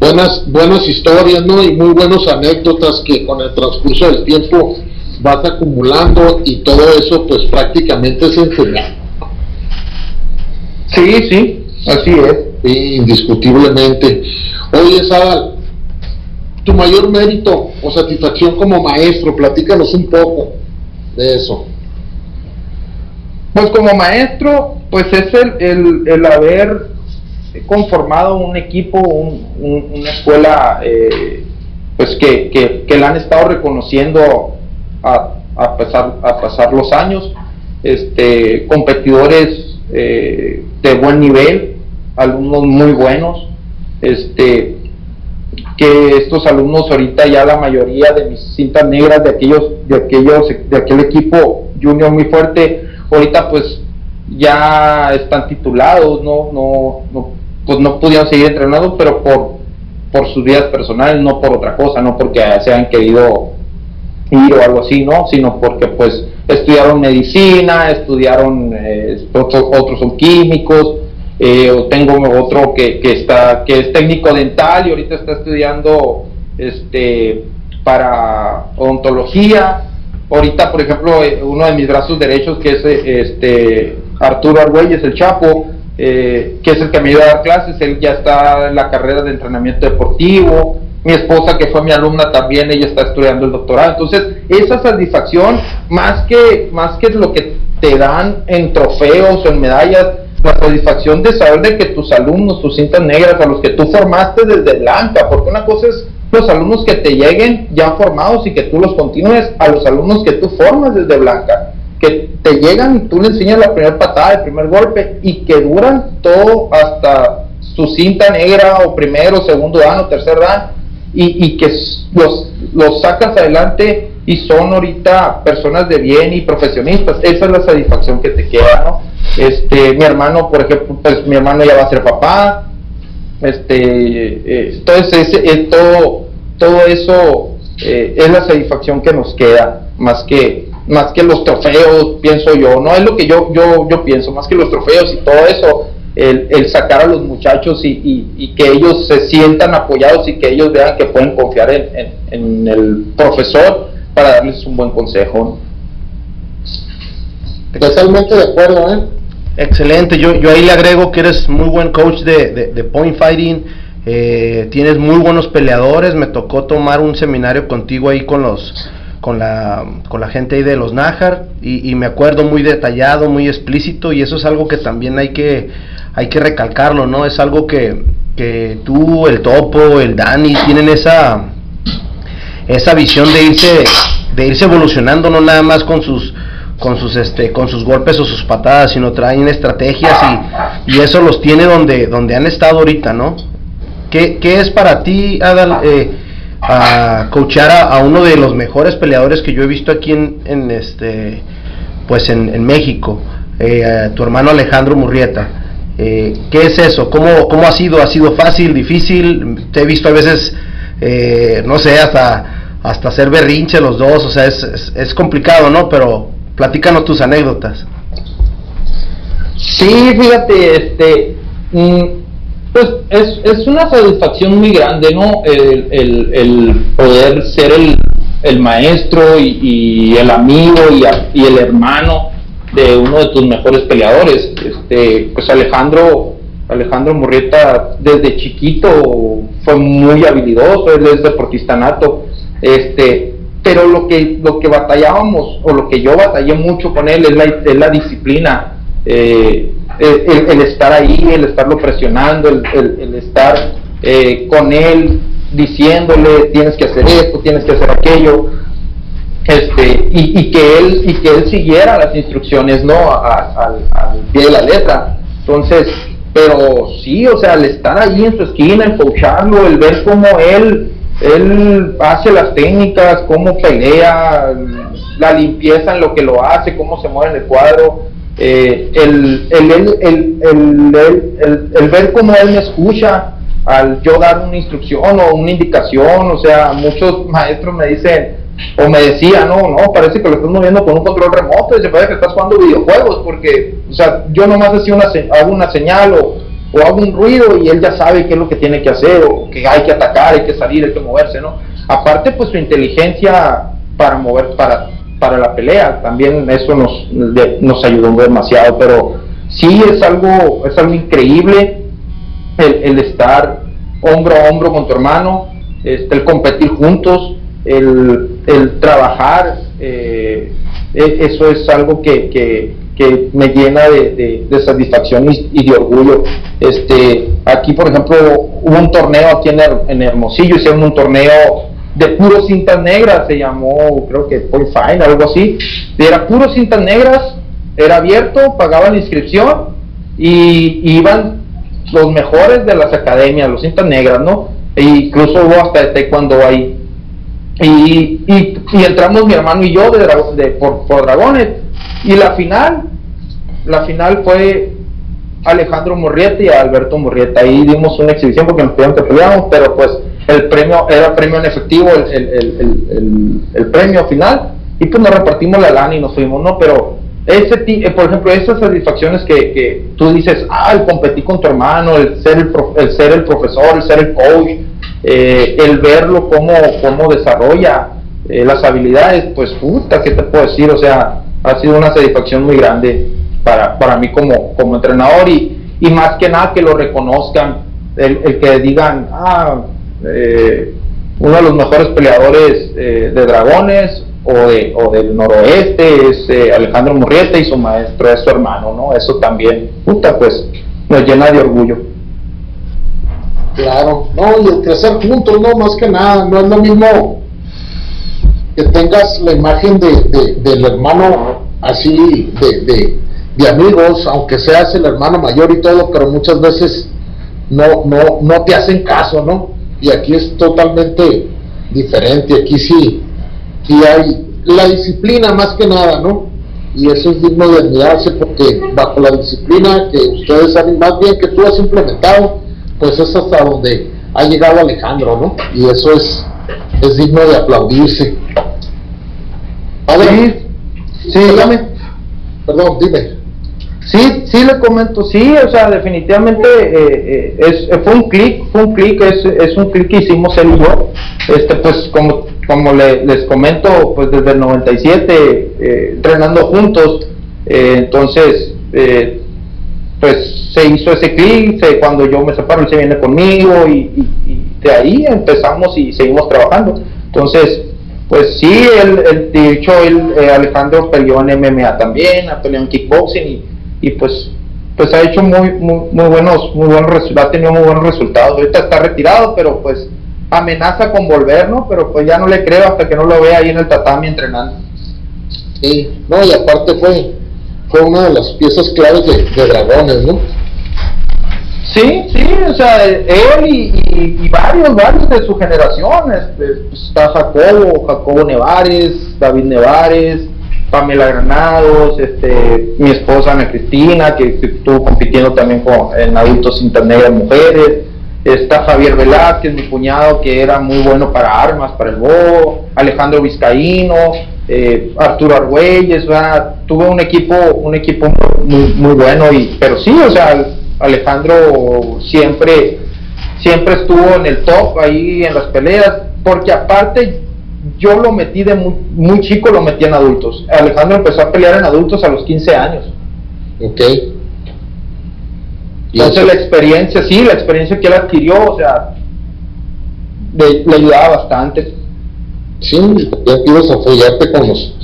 S2: buenas, buenas historias, ¿no? Y muy buenas anécdotas que con el transcurso del tiempo vas acumulando y todo eso pues prácticamente es enseñar.
S3: Sí, sí, así es.
S2: Indiscutiblemente. Oye, Sadal, tu mayor mérito o satisfacción como maestro, platícanos un poco de eso.
S3: Pues como maestro, pues es el, el, el haber conformado un equipo, una escuela, eh, pues que, que, que, la han estado reconociendo a, a, pesar, a pasar los años, este, competidores eh, de buen nivel, alumnos muy buenos, este, que estos alumnos ahorita ya la mayoría de mis cintas negras de aquellos de aquellos de aquel equipo junior muy fuerte ahorita pues ya están titulados no no no pues no pudieron seguir entrenando pero por por sus vidas personales no por otra cosa no porque se han querido ir o algo así no sino porque pues estudiaron medicina estudiaron eh, otros otros son químicos eh, tengo otro que, que, está, que es técnico dental y ahorita está estudiando este, para odontología. Ahorita, por ejemplo, eh, uno de mis brazos derechos, que es este, Arturo Argüelles, el Chapo, eh, que es el que me ayuda a dar clases, él ya está en la carrera de entrenamiento deportivo. Mi esposa, que fue mi alumna también, ella está estudiando el doctorado. Entonces, esa satisfacción, más que, más que lo que te dan en trofeos o en medallas, la satisfacción de saber de que tus alumnos, tus cintas negras, a los que tú formaste desde blanca, porque una cosa es los alumnos que te lleguen ya formados y que tú los continúes a los alumnos que tú formas desde blanca, que te llegan y tú le enseñas la primera patada, el primer golpe y que duran todo hasta su cinta negra o primero, segundo dan o tercer dan y, y que los, los sacas adelante y son ahorita personas de bien y profesionistas, esa es la satisfacción que te queda, ¿no? Este, mi hermano, por ejemplo, pues mi hermano ya va a ser papá. Este, eh, entonces eh, todo, todo eso eh, es la satisfacción que nos queda, más que, más que los trofeos, pienso yo, no es lo que yo, yo, yo pienso, más que los trofeos y todo eso, el, el sacar a los muchachos y, y, y, que ellos se sientan apoyados y que ellos vean que pueden confiar en, en, el profesor para darles un buen consejo.
S2: Totalmente de acuerdo, ¿eh?
S1: Excelente, yo, yo ahí le agrego que eres muy buen coach de, de, de point fighting, eh, tienes muy buenos peleadores, me tocó tomar un seminario contigo ahí con los con la, con la gente ahí de los Nájar y, y, me acuerdo muy detallado, muy explícito y eso es algo que también hay que, hay que recalcarlo, ¿no? Es algo que, que tú, el Topo, el Dani tienen esa, esa visión de irse, de irse evolucionando, no nada más con sus con sus este con sus golpes o sus patadas, sino traen estrategias y, y eso los tiene donde donde han estado ahorita, ¿no? ¿Qué, qué es para ti, Adal, eh, a coachar a, uno de los mejores peleadores que yo he visto aquí en, en este pues en, México, eh, tu hermano Alejandro Murrieta? Eh, ¿Qué es eso? ¿Cómo, ¿Cómo ha sido? ¿Ha sido fácil, difícil? Te he visto a veces, eh, no sé, hasta, hasta hacer berrinche los dos, o sea, es, es, complicado, ¿no? Pero platícanos tus anécdotas.
S3: Sí, fíjate, este, mm, pues es, es, una satisfacción muy grande, ¿no? El, el, poder ser el, el maestro y, el amigo y, y el hermano de uno de tus mejores peleadores. Este, pues Alejandro, Alejandro Murrieta desde chiquito fue muy habilidoso, él es deportista nato. Este, pero lo que, lo que batallábamos, o lo que yo batallé mucho con él, es la, es la disciplina. Eh, el, estar ahí, el estarlo presionando, el, el estar eh, con él diciéndole tienes que hacer esto, tienes que hacer aquello este, y, que él, y que él siguiera las instrucciones, ¿no? al pie de la letra. Entonces, pero sí, o sea, al estar ahí en su esquina, el coacharlo, el ver cómo él, él hace las técnicas, cómo pelea, la limpieza en lo que lo hace, cómo se mueve en el cuadro, eh, el, el, el, el, ver cómo él me escucha al yo dar una instrucción o una indicación, o sea, muchos maestros me dicen, o me decía, no, no, parece que lo estás moviendo con un control remoto y se parece que estás jugando videojuegos, porque, o sea, yo nomás hacía una, hago una señal o, o, hago un ruido y él ya sabe qué es lo que tiene que hacer, o que hay que atacar, hay que salir, hay que moverse, ¿no? Aparte, pues su inteligencia para mover, para, para la pelea, también eso nos, nos ayudó demasiado, pero sí es algo, es algo increíble el, estar hombro a hombro con tu hermano, este, el competir juntos, el, el trabajar, eh, e, eso es algo que, que, me llena de, de, satisfacción y, de orgullo. Este, aquí, por ejemplo, hubo un torneo aquí en, Hermosillo, hicieron un torneo de puro cintas negras, se llamó, creo que Point Fine, algo así. Era puro cintas negras, era abierto, pagaban inscripción y, iban los mejores de las academias, los cintas negras, ¿no? E incluso hubo hasta de taekwondo ahí. Y, y, entramos mi hermano y yo de, de por, por, Dragones. Y la final, la final fue Alejandro Murrieta y Alberto Murrieta. Ahí dimos una exhibición porque nos pidieron que peleáramos, pero pues el premio era premio en efectivo, el, el, el, el, premio final. Y pues nos repartimos la lana y nos fuimos, ¿no? Pero ese eh, por ejemplo, esas satisfacciones que, que tú dices, ah, el competir con tu hermano, el ser el, el ser el profesor, el ser el coach, eh, el verlo cómo, cómo desarrolla eh, las habilidades, pues puta, ¿qué te puedo decir? O sea, ha sido una satisfacción muy grande para, para mí como, como entrenador y, y más que nada que lo reconozcan, el, el que digan, ah, eh, uno de los mejores peleadores de dragones o, de, o del noroeste es Alejandro Murrieta y su maestro es su hermano, ¿no? Eso también, puta, pues nos llena de orgullo.
S2: Claro, no, y el crecer juntos, no, más que nada, no es lo mismo que tengas la imagen de, del hermano así, de, de, amigos, aunque seas el hermano mayor y todo, pero muchas veces no, no, no te hacen caso, ¿no? Y aquí es totalmente diferente, aquí sí, sí hay la disciplina más que nada, ¿no? Y eso es digno de admirarse porque bajo la disciplina que ustedes han, más bien que tú has implementado, pues es hasta donde ha llegado Alejandro, ¿no? Y eso es, es digno de aplaudirse.
S3: ver, sí, dígame.
S2: Perdón, dime.
S3: Sí, sí le comento, sí, o sea, definitivamente eh, eh, es, fue un clic, fue un clic, es, es un clic que hicimos él y yo, este, pues como, como les comento, pues desde el 97, eh, entrenando juntos, entonces, pues se hizo ese clic, cuando yo me separo él se viene conmigo y, de ahí empezamos y seguimos trabajando. Entonces, pues sí, él, de hecho él, eh, Alejandro peleó en MMA también, ha peleado en kickboxing y, y pues pues ha hecho muy, muy, buenos, muy buenos ha tenido muy buenos resultados. Ahorita está retirado, pero pues amenaza con volver, ¿no? Pero pues ya no le creo hasta que no lo vea ahí en el tatami entrenando.
S2: Sí, no, y aparte fue, fue una de las piezas claves de, dragones, ¿no?
S3: Sí, sí, o sea, él y, varios, varios de su generación, este, pues, está Jacobo, Jacobo Nevares, David Nevares, Pamela Granados, este, mi esposa Ana Cristina, que, estuvo compitiendo también con, en adultos internet mujeres, está Javier Velázquez, mi cuñado, que era muy bueno para armas, para el bobo, Alejandro Vizcaíno, eh, Arturo Argüelles, tuve un equipo, un equipo muy, muy bueno, y, pero sí, o sea, Alejandro siempre, siempre estuvo en el top ahí en las peleas, porque aparte yo lo metí de muy, chico, lo metí en adultos. Alejandro empezó a pelear en adultos a los 15 años.
S2: Ok.
S3: Entonces la experiencia, sí, la experiencia que él adquirió, o sea, le, ayudaba bastante.
S2: Sí, ya a apoyarte con los,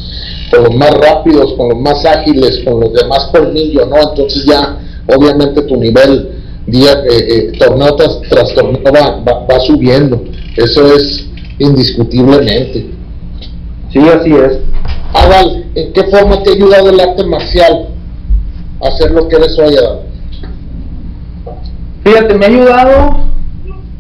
S2: con los más rápidos, con los más ágiles, con los de más colmillo, ¿no? Entonces ya, obviamente tu nivel día, eh, eh torneo tras, torneo va, va subiendo. Eso es indiscutiblemente.
S3: Sí, así es.
S2: Adal, ¿en qué forma te ha ayudado el arte marcial a hacer lo que eres hoy, Adal?
S3: Fíjate, me ha ayudado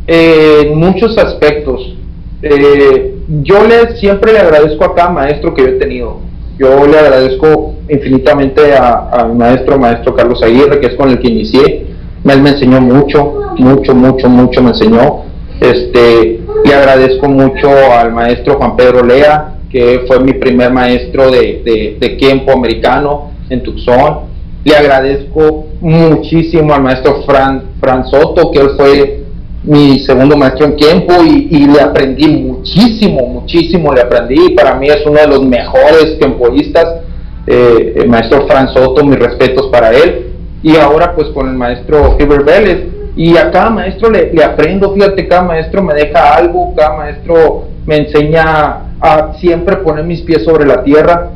S3: eh, en muchos aspectos. Eh, yo le siempre le agradezco a cada maestro que yo he tenido. Yo le agradezco infinitamente a, mi maestro, maestro Carlos Aguirre, que es con el que inicié. Él me enseñó mucho, mucho, mucho, mucho me enseñó. Este, le agradezco mucho al maestro Juan Pedro Lea, que fue mi primer maestro de, de, Kempo americano en Tucson. Le agradezco muchísimo al maestro Fran, Fran Soto, que él fue mi segundo maestro en Kempo y, le aprendí muchísimo, muchísimo le aprendí. Para mí es uno de los mejores kempoístas. Eh, el maestro Fran Soto, mis respetos para él. Y ahora pues con el maestro Fiber Vélez, y a cada maestro le, aprendo, fíjate, cada maestro me deja algo, cada maestro me enseña a siempre poner mis pies sobre la tierra,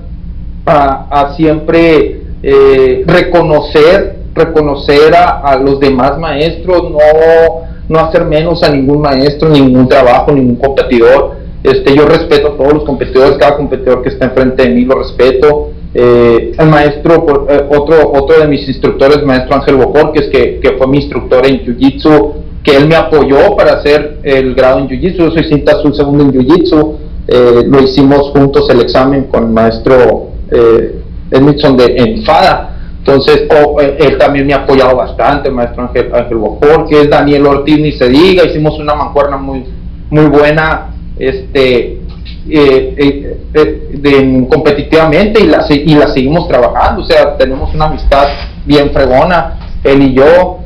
S3: a, siempre eh, reconocer, reconocer a, los demás maestros, no, no hacer menos a ningún maestro, ningún trabajo, ningún competidor. Este, yo respeto a todos los competidores, cada competidor que está enfrente de mí lo respeto. Eh, el maestro, eh, otro, otro de mis instructores, maestro Ángel Bojor, que, que fue mi instructor en Jiu-Jitsu, que él me apoyó para hacer el grado en Jiu-Jitsu. Yo soy cinta azul segundo en Jiu-Jitsu. Eh, lo hicimos juntos el examen con el maestro eh, Edmondson de Enfada. Entonces, él también me ha apoyado bastante, maestro Ángel, Ángel Bojor, que es Daniel Ortiz, ni se diga. Hicimos una mancuerna muy, muy buena. Este, eh, eh, eh competitivamente y la, y la seguimos trabajando, o sea, tenemos una amistad bien fregona, él y yo.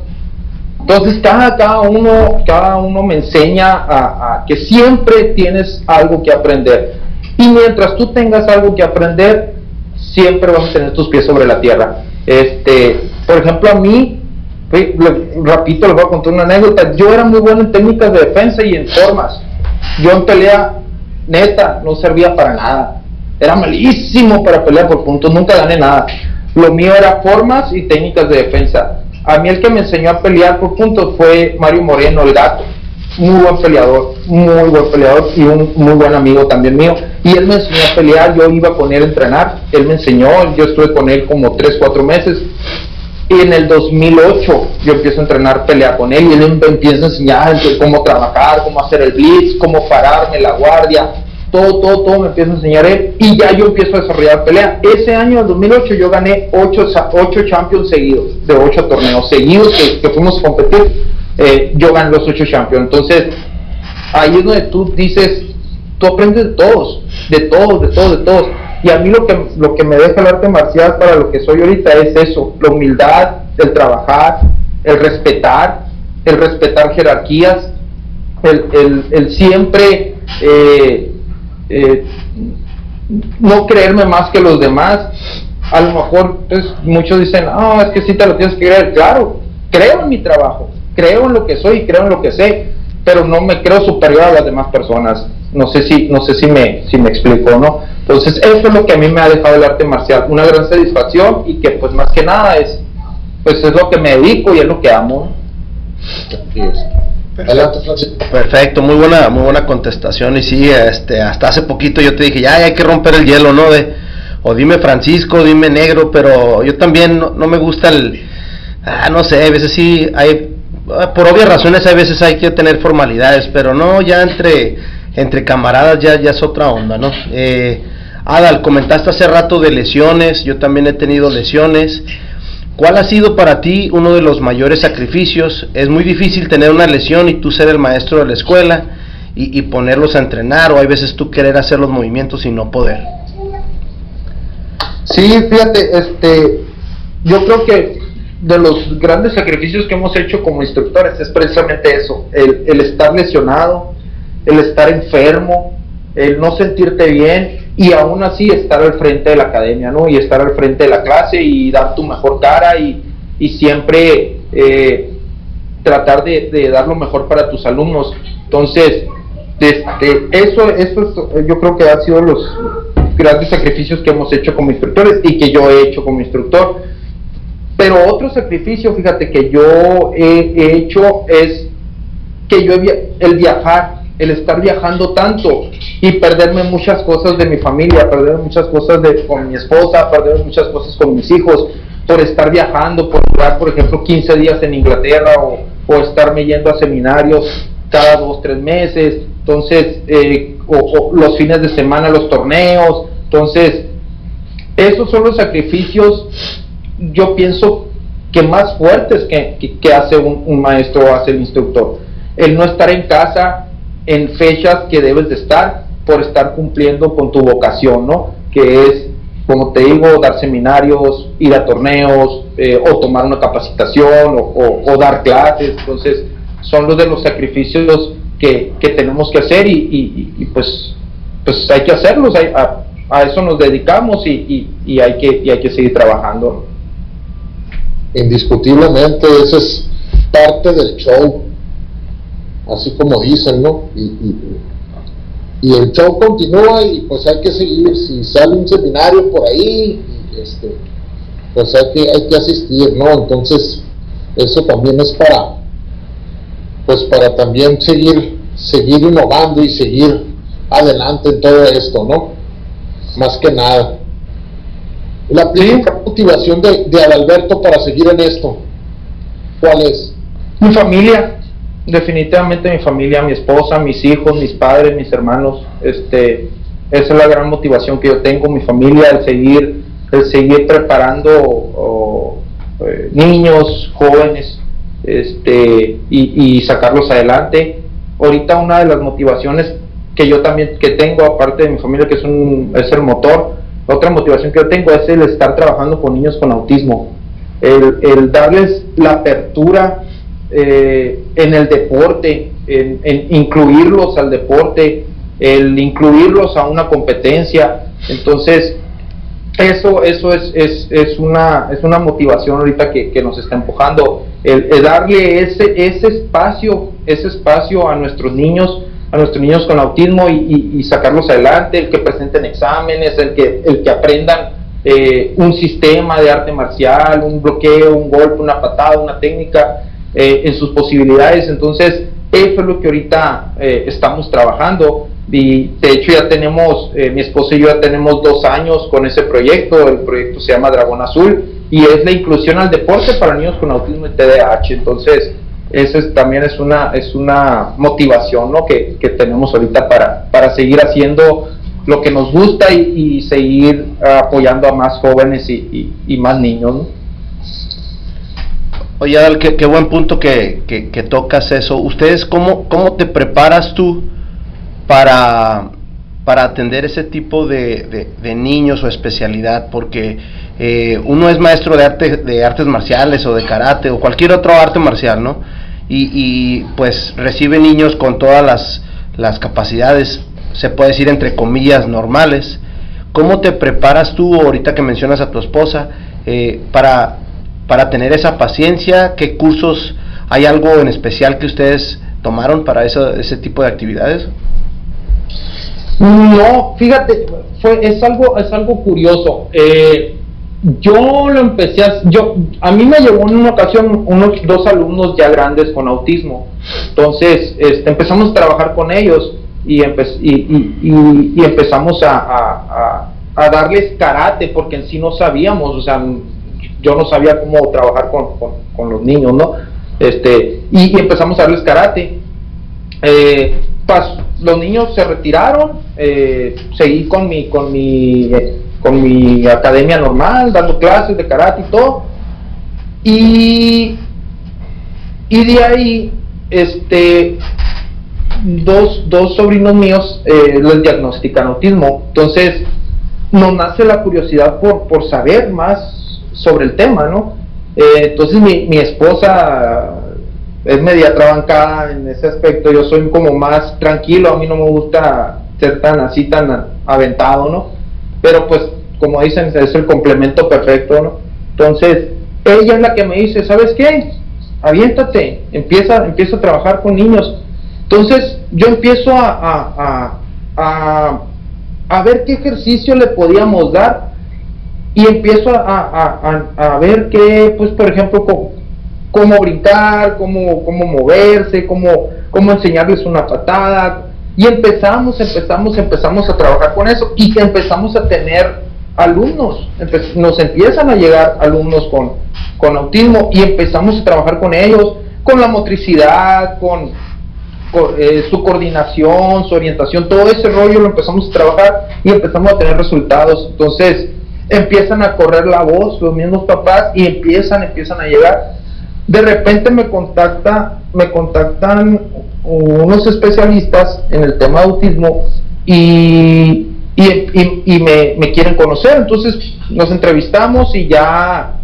S3: Entonces cada, cada, uno, cada uno me enseña a, que siempre tienes algo que aprender. Y mientras tú tengas algo que aprender, siempre vas a tener tus pies sobre la tierra. Este, por ejemplo, a mí, repito, les voy a contar una anécdota. Yo era muy bueno en técnicas de defensa y en formas. Yo en pelea neta, no servía para nada. Era malísimo para pelear por puntos, nunca gané nada. Lo mío era formas y técnicas de defensa. A mí el que me enseñó a pelear por puntos fue Mario Moreno, el gato. Muy buen peleador, muy buen peleador y un muy buen amigo también mío. Y él me enseñó a pelear, yo iba con él a entrenar, él me enseñó, yo estuve con él como 3, 4 meses. Y en el 2008 yo empiezo a entrenar pelea con él y él me empieza a enseñar cómo trabajar, cómo hacer el blitz, cómo pararme la guardia, todo, todo, todo me empieza a enseñar él y ya yo empiezo a desarrollar pelea. Ese año, en 2008, yo gané 8, champions seguidos, de 8 torneos seguidos que, fuimos a competir, eh, yo gané los 8 champions. Entonces, ahí es donde tú dices, tú aprendes de todos, de todos, de todos, de todos y a mí lo que, lo que me deja el arte marcial para lo que soy ahorita es eso, la humildad, el trabajar, el respetar, el respetar jerarquías, el, siempre eh, eh, no creerme más que los demás. A lo mejor pues, muchos dicen, no, es que sí te lo tienes que creer. Claro, creo en mi trabajo, creo en lo que soy, creo en lo que sé, pero no me creo superior a las demás personas. No sé si, no sé si me, si me explico, ¿no? Entonces, eso es lo que a mí me ha dejado el arte marcial, una gran satisfacción y que pues más que nada es, pues es lo que me dedico y es lo que amo.
S1: Perfecto. muy buena, muy buena contestación y sí, este, hasta hace poquito yo te dije, ya hay que romper el hielo, ¿no? De, o dime Francisco, dime negro, pero yo también no, me gusta el, ah, no sé, a veces sí hay, por obvias razones hay veces hay que tener formalidades, pero no, ya entre, entre camaradas ya, ya es otra onda, ¿no? Eh, Adal, comentaste hace rato de lesiones, yo también he tenido lesiones. ¿Cuál ha sido para ti uno de los mayores sacrificios? Es muy difícil tener una lesión y tú ser el maestro de la escuela y, y ponerlos a entrenar o hay veces tú querer hacer los movimientos y no poder.
S3: Sí, fíjate, este, yo creo que de los grandes sacrificios que hemos hecho como instructores es precisamente eso, el, el estar lesionado, el estar enfermo, el no sentirte bien y aún así estar al frente de la academia, ¿no? Y estar al frente de la clase y dar tu mejor cara y, y siempre eh, tratar de, dar lo mejor para tus alumnos. Entonces, este, eso, eso yo creo que ha sido los grandes sacrificios que hemos hecho como instructores y que yo he hecho como instructor. Pero otro sacrificio, fíjate, que yo he, hecho es que yo el viajar, el estar viajando tanto y perderme muchas cosas de mi familia, perderme muchas cosas de, con mi esposa, perderme muchas cosas con mis hijos, por estar viajando, por durar, por ejemplo, 15 días en Inglaterra o, o estarme yendo a seminarios cada dos, tres meses, entonces, eh, o, los fines de semana, los torneos, entonces, esos son los sacrificios, yo pienso que más fuertes que, que, hace un, un, maestro o hace el instructor. El no estar en casa en fechas que debes de estar por estar cumpliendo con tu vocación, ¿no? Que es, como te digo, dar seminarios, ir a torneos, eh, o tomar una capacitación, o, dar clases. Entonces, son los de los sacrificios que, tenemos que hacer y, pues, pues hay que hacerlos, a, a, eso nos dedicamos y, y, hay que, y hay que seguir trabajando.
S2: Indiscutiblemente, ese es parte del show, así como dicen, ¿no? Y, el show continúa y pues hay que seguir, si sale un seminario por ahí, este, pues hay que, hay que asistir, ¿no? Entonces, eso también es para, pues para también seguir, seguir innovando y seguir adelante en todo esto, ¿no? Más que nada. La primera motivación de, de Adalberto para seguir en esto, ¿cuál es?
S3: Mi familia, definitivamente mi familia, mi esposa, mis hijos, mis padres, mis hermanos, este, esa es la gran motivación que yo tengo, mi familia, el seguir, seguir preparando eh, niños, jóvenes, este, y, sacarlos adelante. Ahorita una de las motivaciones que yo también que tengo, aparte de mi familia, que es, un, es el motor, otra motivación que yo tengo es el estar trabajando con niños con autismo, el, darles la apertura eh, en el deporte, en, en, incluirlos al deporte, el incluirlos a una competencia. Entonces, eso, eso es, es, es, una, es una motivación ahorita que, que nos está empujando, el, darle ese, ese espacio, ese espacio a nuestros niños, a nuestros niños con autismo y, y, sacarlos adelante, el que presenten exámenes, el que, el que aprendan eh, un sistema de arte marcial, un bloqueo, un golpe, una patada, una técnica eh, en sus posibilidades. Entonces, eso es lo que ahorita eh, estamos trabajando y de hecho ya tenemos, eh, mi esposa y yo ya tenemos dos años con ese proyecto, el proyecto se llama Dragón Azul y es la inclusión al deporte para niños con autismo y TDAH. Entonces, esa también es una, es una motivación ¿no? que, que tenemos ahorita para, para seguir haciendo lo que nos gusta y, seguir apoyando a más jóvenes y, y, más niños.
S1: Oye, Adal, qué, qué buen punto que, que, que, tocas eso. ¿Ustedes cómo, cómo te preparas tú? para, para atender ese tipo de, de, niños o especialidad, porque eh, uno es maestro de, arte, de artes marciales o de karate o cualquier otro arte marcial, ¿no? Y, y pues recibe niños con todas las, las capacidades, se puede decir entre comillas, normales. ¿Cómo te preparas tú, ahorita que mencionas a tu esposa, eh, para, para tener esa paciencia? ¿Qué cursos, hay algo en especial que ustedes tomaron para eso, ese tipo de actividades?
S3: No, fíjate, fue, es algo, es algo curioso. Eh, yo lo empecé a, yo, a mí me llegó en una ocasión unos dos alumnos ya grandes con autismo. Entonces, este, empezamos a trabajar con ellos y, y, y, y empezamos a, a darles karate, porque en sí no sabíamos, o sea, yo no sabía cómo trabajar con, con, los niños, ¿no? Este, y, empezamos a darles karate. Eh, los niños se retiraron, eh, seguí con mi, con mi, con mi academia normal, dando clases de karate y todo. Y, y de ahí, este, dos, dos sobrinos míos eh, les diagnostican autismo. Entonces, nos nace la curiosidad por, por saber más sobre el tema, ¿no? Eh, entonces, mi, mi esposa es media trabancada en ese aspecto, yo soy como más tranquilo, a mí no me gusta ser tan así, tan aventado, ¿no? Pero pues, como dicen, es el complemento perfecto, ¿no? Entonces, ella es la que me dice, ¿sabes qué? Aviéntate, empieza, empieza a trabajar con niños. Entonces, yo empiezo a, a, a, ver qué ejercicio le podíamos dar y empiezo a, a, ver qué, pues, por ejemplo, cómo brincar, cómo, cómo moverse, cómo, cómo enseñarles una patada. Y empezamos, empezamos, empezamos a trabajar con eso y que empezamos a tener alumnos, nos empiezan a llegar alumnos con, con autismo y empezamos a trabajar con ellos, con la motricidad, con, eh, su coordinación, su orientación, todo ese rollo lo empezamos a trabajar y empezamos a tener resultados. Entonces empiezan a correr la voz los mismos papás y empiezan, empiezan a llegar de repente me contacta, me contactan unos especialistas en el tema de autismo y, y, me, quieren conocer, entonces nos entrevistamos y ya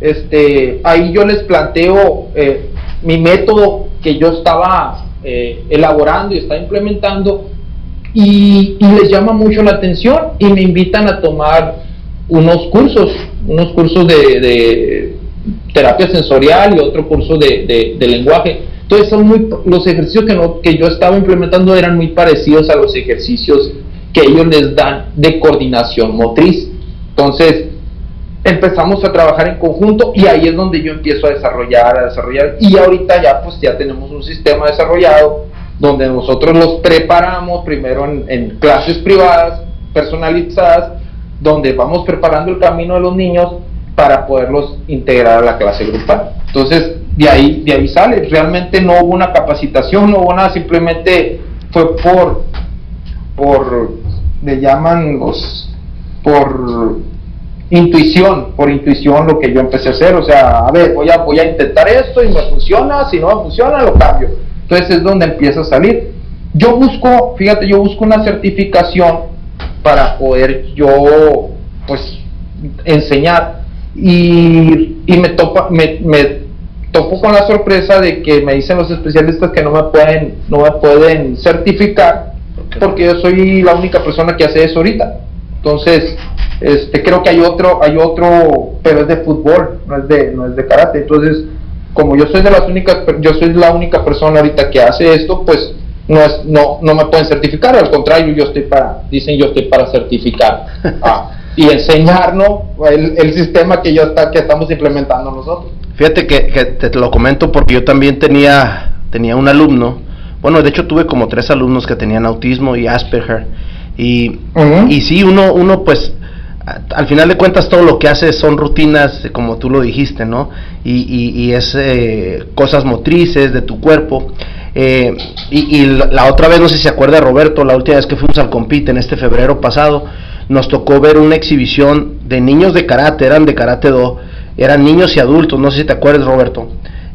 S3: este, ahí yo les planteo eh, mi método que yo estaba eh, elaborando y estaba implementando y, les llama mucho la atención y me invitan a tomar unos cursos, unos cursos de terapia sensorial y otro curso de, lenguaje. Entonces son muy, los ejercicios que, que yo estaba implementando eran muy parecidos a los ejercicios que ellos les dan de coordinación motriz. Entonces empezamos a trabajar en conjunto y ahí es donde yo empiezo a desarrollar, a desarrollar y ahorita ya pues ya tenemos un sistema desarrollado donde nosotros los preparamos primero en, en clases privadas, personalizadas, donde vamos preparando el camino de los niños para poderlos integrar a la clase grupal. Entonces, de ahí, de ahí sale. Realmente no hubo una capacitación, no hubo nada, simplemente fue por, por, le llaman los, por intuición, por intuición lo que yo empecé a hacer. O sea, a ver, voy a, voy a intentar esto y me funciona, si no me funciona, lo cambio. Entonces es donde empieza a salir. Yo busco, fíjate, yo busco una certificación para poder yo, pues, enseñar y, y me, topa, me, me topo con la sorpresa de que me dicen los especialistas que no me pueden, no me pueden certificar porque yo soy la única persona que hace eso ahorita. Entonces, este, creo que hay otro, hay otro, pero es de fútbol, no es de, no es de karate. Entonces, como yo soy de las únicas, yo soy la única persona ahorita que hace esto, pues no es, no, no me pueden certificar, al contrario, yo estoy para, dicen yo estoy para certificar. Ah, y enseñarnos el, el sistema que, yo está, que estamos implementando nosotros.
S1: Fíjate que, te lo comento porque yo también tenía, tenía un alumno, bueno, de hecho tuve como tres alumnos que tenían autismo y Asperger, y, y sí, uno, uno pues al final de cuentas todo lo que hace son rutinas, como tú lo dijiste, ¿no? Y, y, es eh, cosas motrices de tu cuerpo. Eh, y, y, la otra vez, no sé si se acuerda Roberto, la última vez que fuimos al compite en este febrero pasado, nos tocó ver una exhibición de niños de karate, eran de karate do, eran niños y adultos, no sé si te acuerdas Roberto.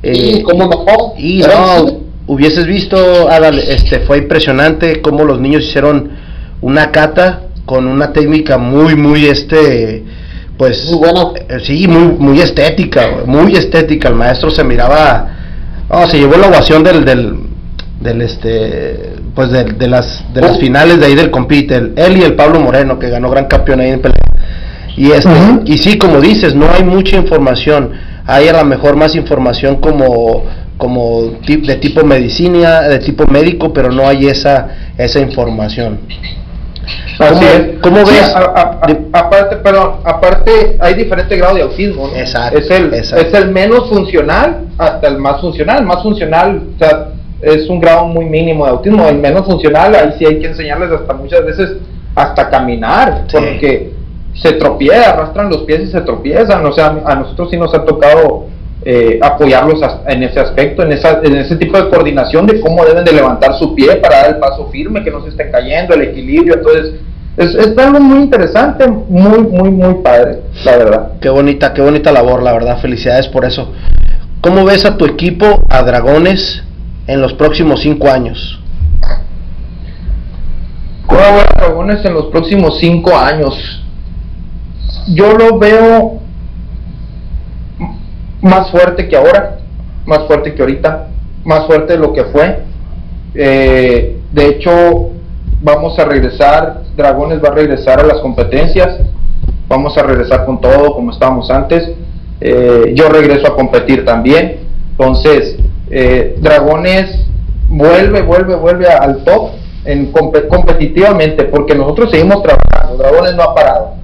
S2: Eh, ¿Cómo no?
S1: Y no, hubieses visto, Adal, este, fue impresionante cómo los niños hicieron una kata con una técnica muy, muy, este, pues,
S2: muy buena.
S1: Eh, sí, muy, muy estética, muy estética. El maestro se miraba, oh, se llevó la ovación del, del, del este, pues de, de, las de las oh. finales de ahí del compite, él y el Pablo Moreno que ganó gran campeón ahí en pelea. Y este, y sí, como dices, no hay mucha información. Hay a lo mejor más información como como de tipo medicina, de tipo médico, pero no hay esa esa información.
S3: ¿Cómo, ¿Cómo ves? aparte, perdón, aparte hay diferente grado de autismo.
S1: Exacto,
S3: es el es el menos funcional hasta el más funcional. Más funcional, o sea, es un grado muy mínimo de autismo, el menos funcional, ahí sí hay que enseñarles hasta muchas veces hasta caminar, porque se tropieza, arrastran los pies y se tropiezan. O sea, a nosotros sí nos ha tocado eh, apoyarlos en ese aspecto, en, esa, en ese tipo de coordinación de cómo deben de levantar su pie para dar el paso firme, que no se estén cayendo, el equilibrio. Entonces, es, es algo muy interesante, muy, muy, muy padre, la verdad.
S1: Qué bonita, qué bonita labor, la verdad. Felicidades por eso. ¿Cómo ves a tu equipo, a Dragones, en los próximos cinco años?
S3: ¿Cómo veo a Dragones en los próximos cinco años? Yo lo veo más fuerte que ahora, más fuerte que ahorita, más fuerte de lo que fue. Eh, de hecho, vamos a regresar, Dragones va a regresar a las competencias, vamos a regresar con todo como estábamos antes. Eh, yo regreso a competir también. Entonces, eh, Dragones vuelve, vuelve, vuelve al top en competitivamente, porque nosotros seguimos trabajando, Dragones no ha parado.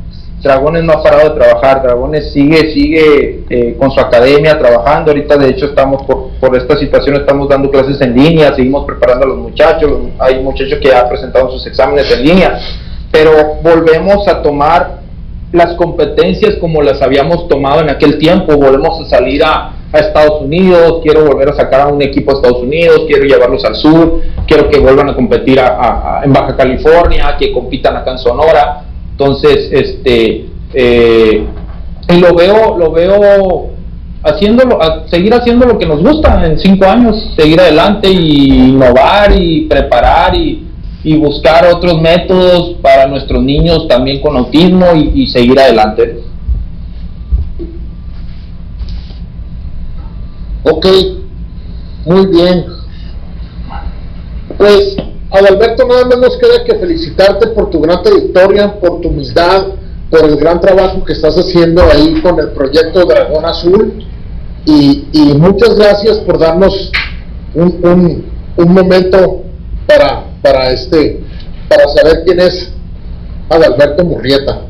S3: Dragones no ha parado de trabajar, Dragones sigue, sigue eh, con su academia trabajando. Ahorita, de hecho, estamos por, esta situación, estamos dando clases en línea, seguimos preparando a los muchachos. Hay muchachos que ya presentado sus exámenes en línea, pero volvemos a tomar las competencias como las habíamos tomado en aquel tiempo. Volvemos a salir a, a Estados Unidos, quiero volver a sacar a un equipo a Estados Unidos, quiero llevarlos al sur, quiero que vuelvan a competir en Baja California, que compitan acá en Sonora entonces, este, eh, lo veo, lo veo haciéndolo, seguir haciendo lo que nos gusta en cinco años, seguir adelante y innovar y preparar y, buscar otros métodos para nuestros niños también con autismo y, seguir adelante.
S2: Ok, muy bien. Pues Adalberto, nada más nos queda que felicitarte por tu gran trayectoria, por tu humildad, por el gran trabajo que estás haciendo ahí con el proyecto Dragón Azul. Y, muchas gracias por darnos un, momento para, para, este, para saber quién es Adalberto Murrieta.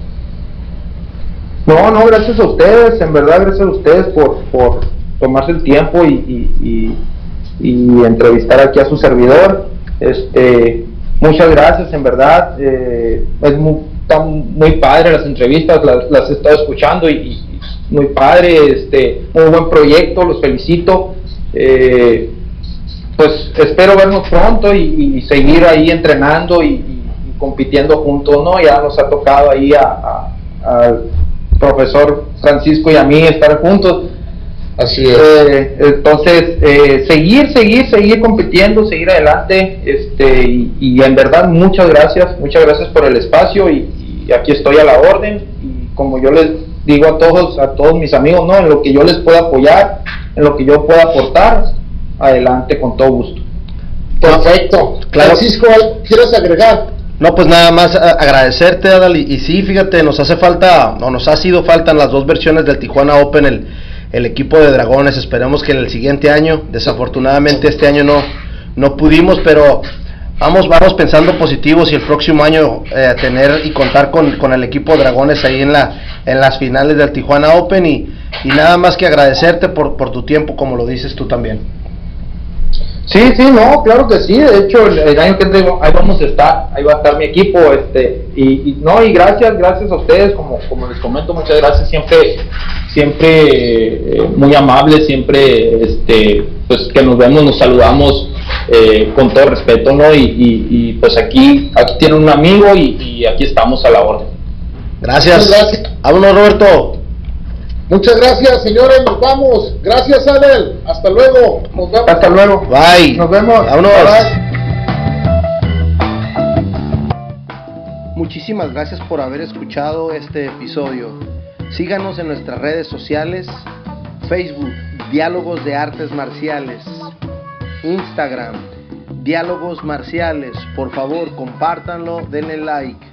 S3: No, no, gracias a ustedes, en verdad gracias a ustedes por, por tomarse el tiempo y, y entrevistar aquí a su servidor. Este, muchas gracias, en verdad. Eh, es muy, muy padre las entrevistas, las, he estado escuchando y, muy padre, este, muy buen proyecto, los felicito. Eh, pues espero vernos pronto y, seguir ahí entrenando y, compitiendo juntos, ¿no? Ya nos ha tocado ahí al profesor Francisco y a mí estar juntos
S2: Así es.
S3: Eh, entonces, eh, seguir, seguir, seguir compitiendo, seguir adelante. Este, y, en verdad, muchas gracias, muchas gracias por el espacio y, aquí estoy a la orden. Y como yo les digo a todos, a todos mis amigos, ¿no? En lo que yo les pueda apoyar, en lo que yo pueda aportar, adelante con todo gusto.
S2: Perfecto. Francisco, ¿quieres agregar?
S1: No, pues nada más agradecerte, Adal. Y, y, sí, fíjate, nos hace falta, o nos ha sido falta en las dos versiones del Tijuana Open el el equipo de Dragones. Esperemos que en el siguiente año, desafortunadamente este año no, no pudimos, pero vamos, vamos pensando positivos y el próximo año eh, tener y contar con, el equipo de Dragones ahí en, la, en las finales del Tijuana Open y, y nada más que agradecerte por, por tu tiempo, como lo dices tú también.
S3: Sí, sí, no, claro que sí. De hecho, el, año que entra ahí vamos a estar, ahí va a estar mi equipo, este, y, no, y gracias, gracias a ustedes, como, como les comento, muchas gracias, siempre, siempre eh, muy amables, siempre, este, pues que nos vemos, nos saludamos eh, con todo respeto, ¿no? Y, pues aquí, aquí tienen un amigo y, aquí estamos a la orden.
S1: Gracias. gracias. Vámonos, Roberto.
S2: Muchas gracias, señores. Nos vamos. Gracias, Adel. Hasta luego.
S3: Nos vemos. Hasta luego.
S1: Bye.
S3: Nos vemos.
S1: Vámonos. Muchísimas gracias por haber escuchado este episodio. Síganos en nuestras redes sociales, Facebook, Diálogos de Artes Marciales, Instagram, Diálogos Marciales. Por favor, compártanlo, denle like.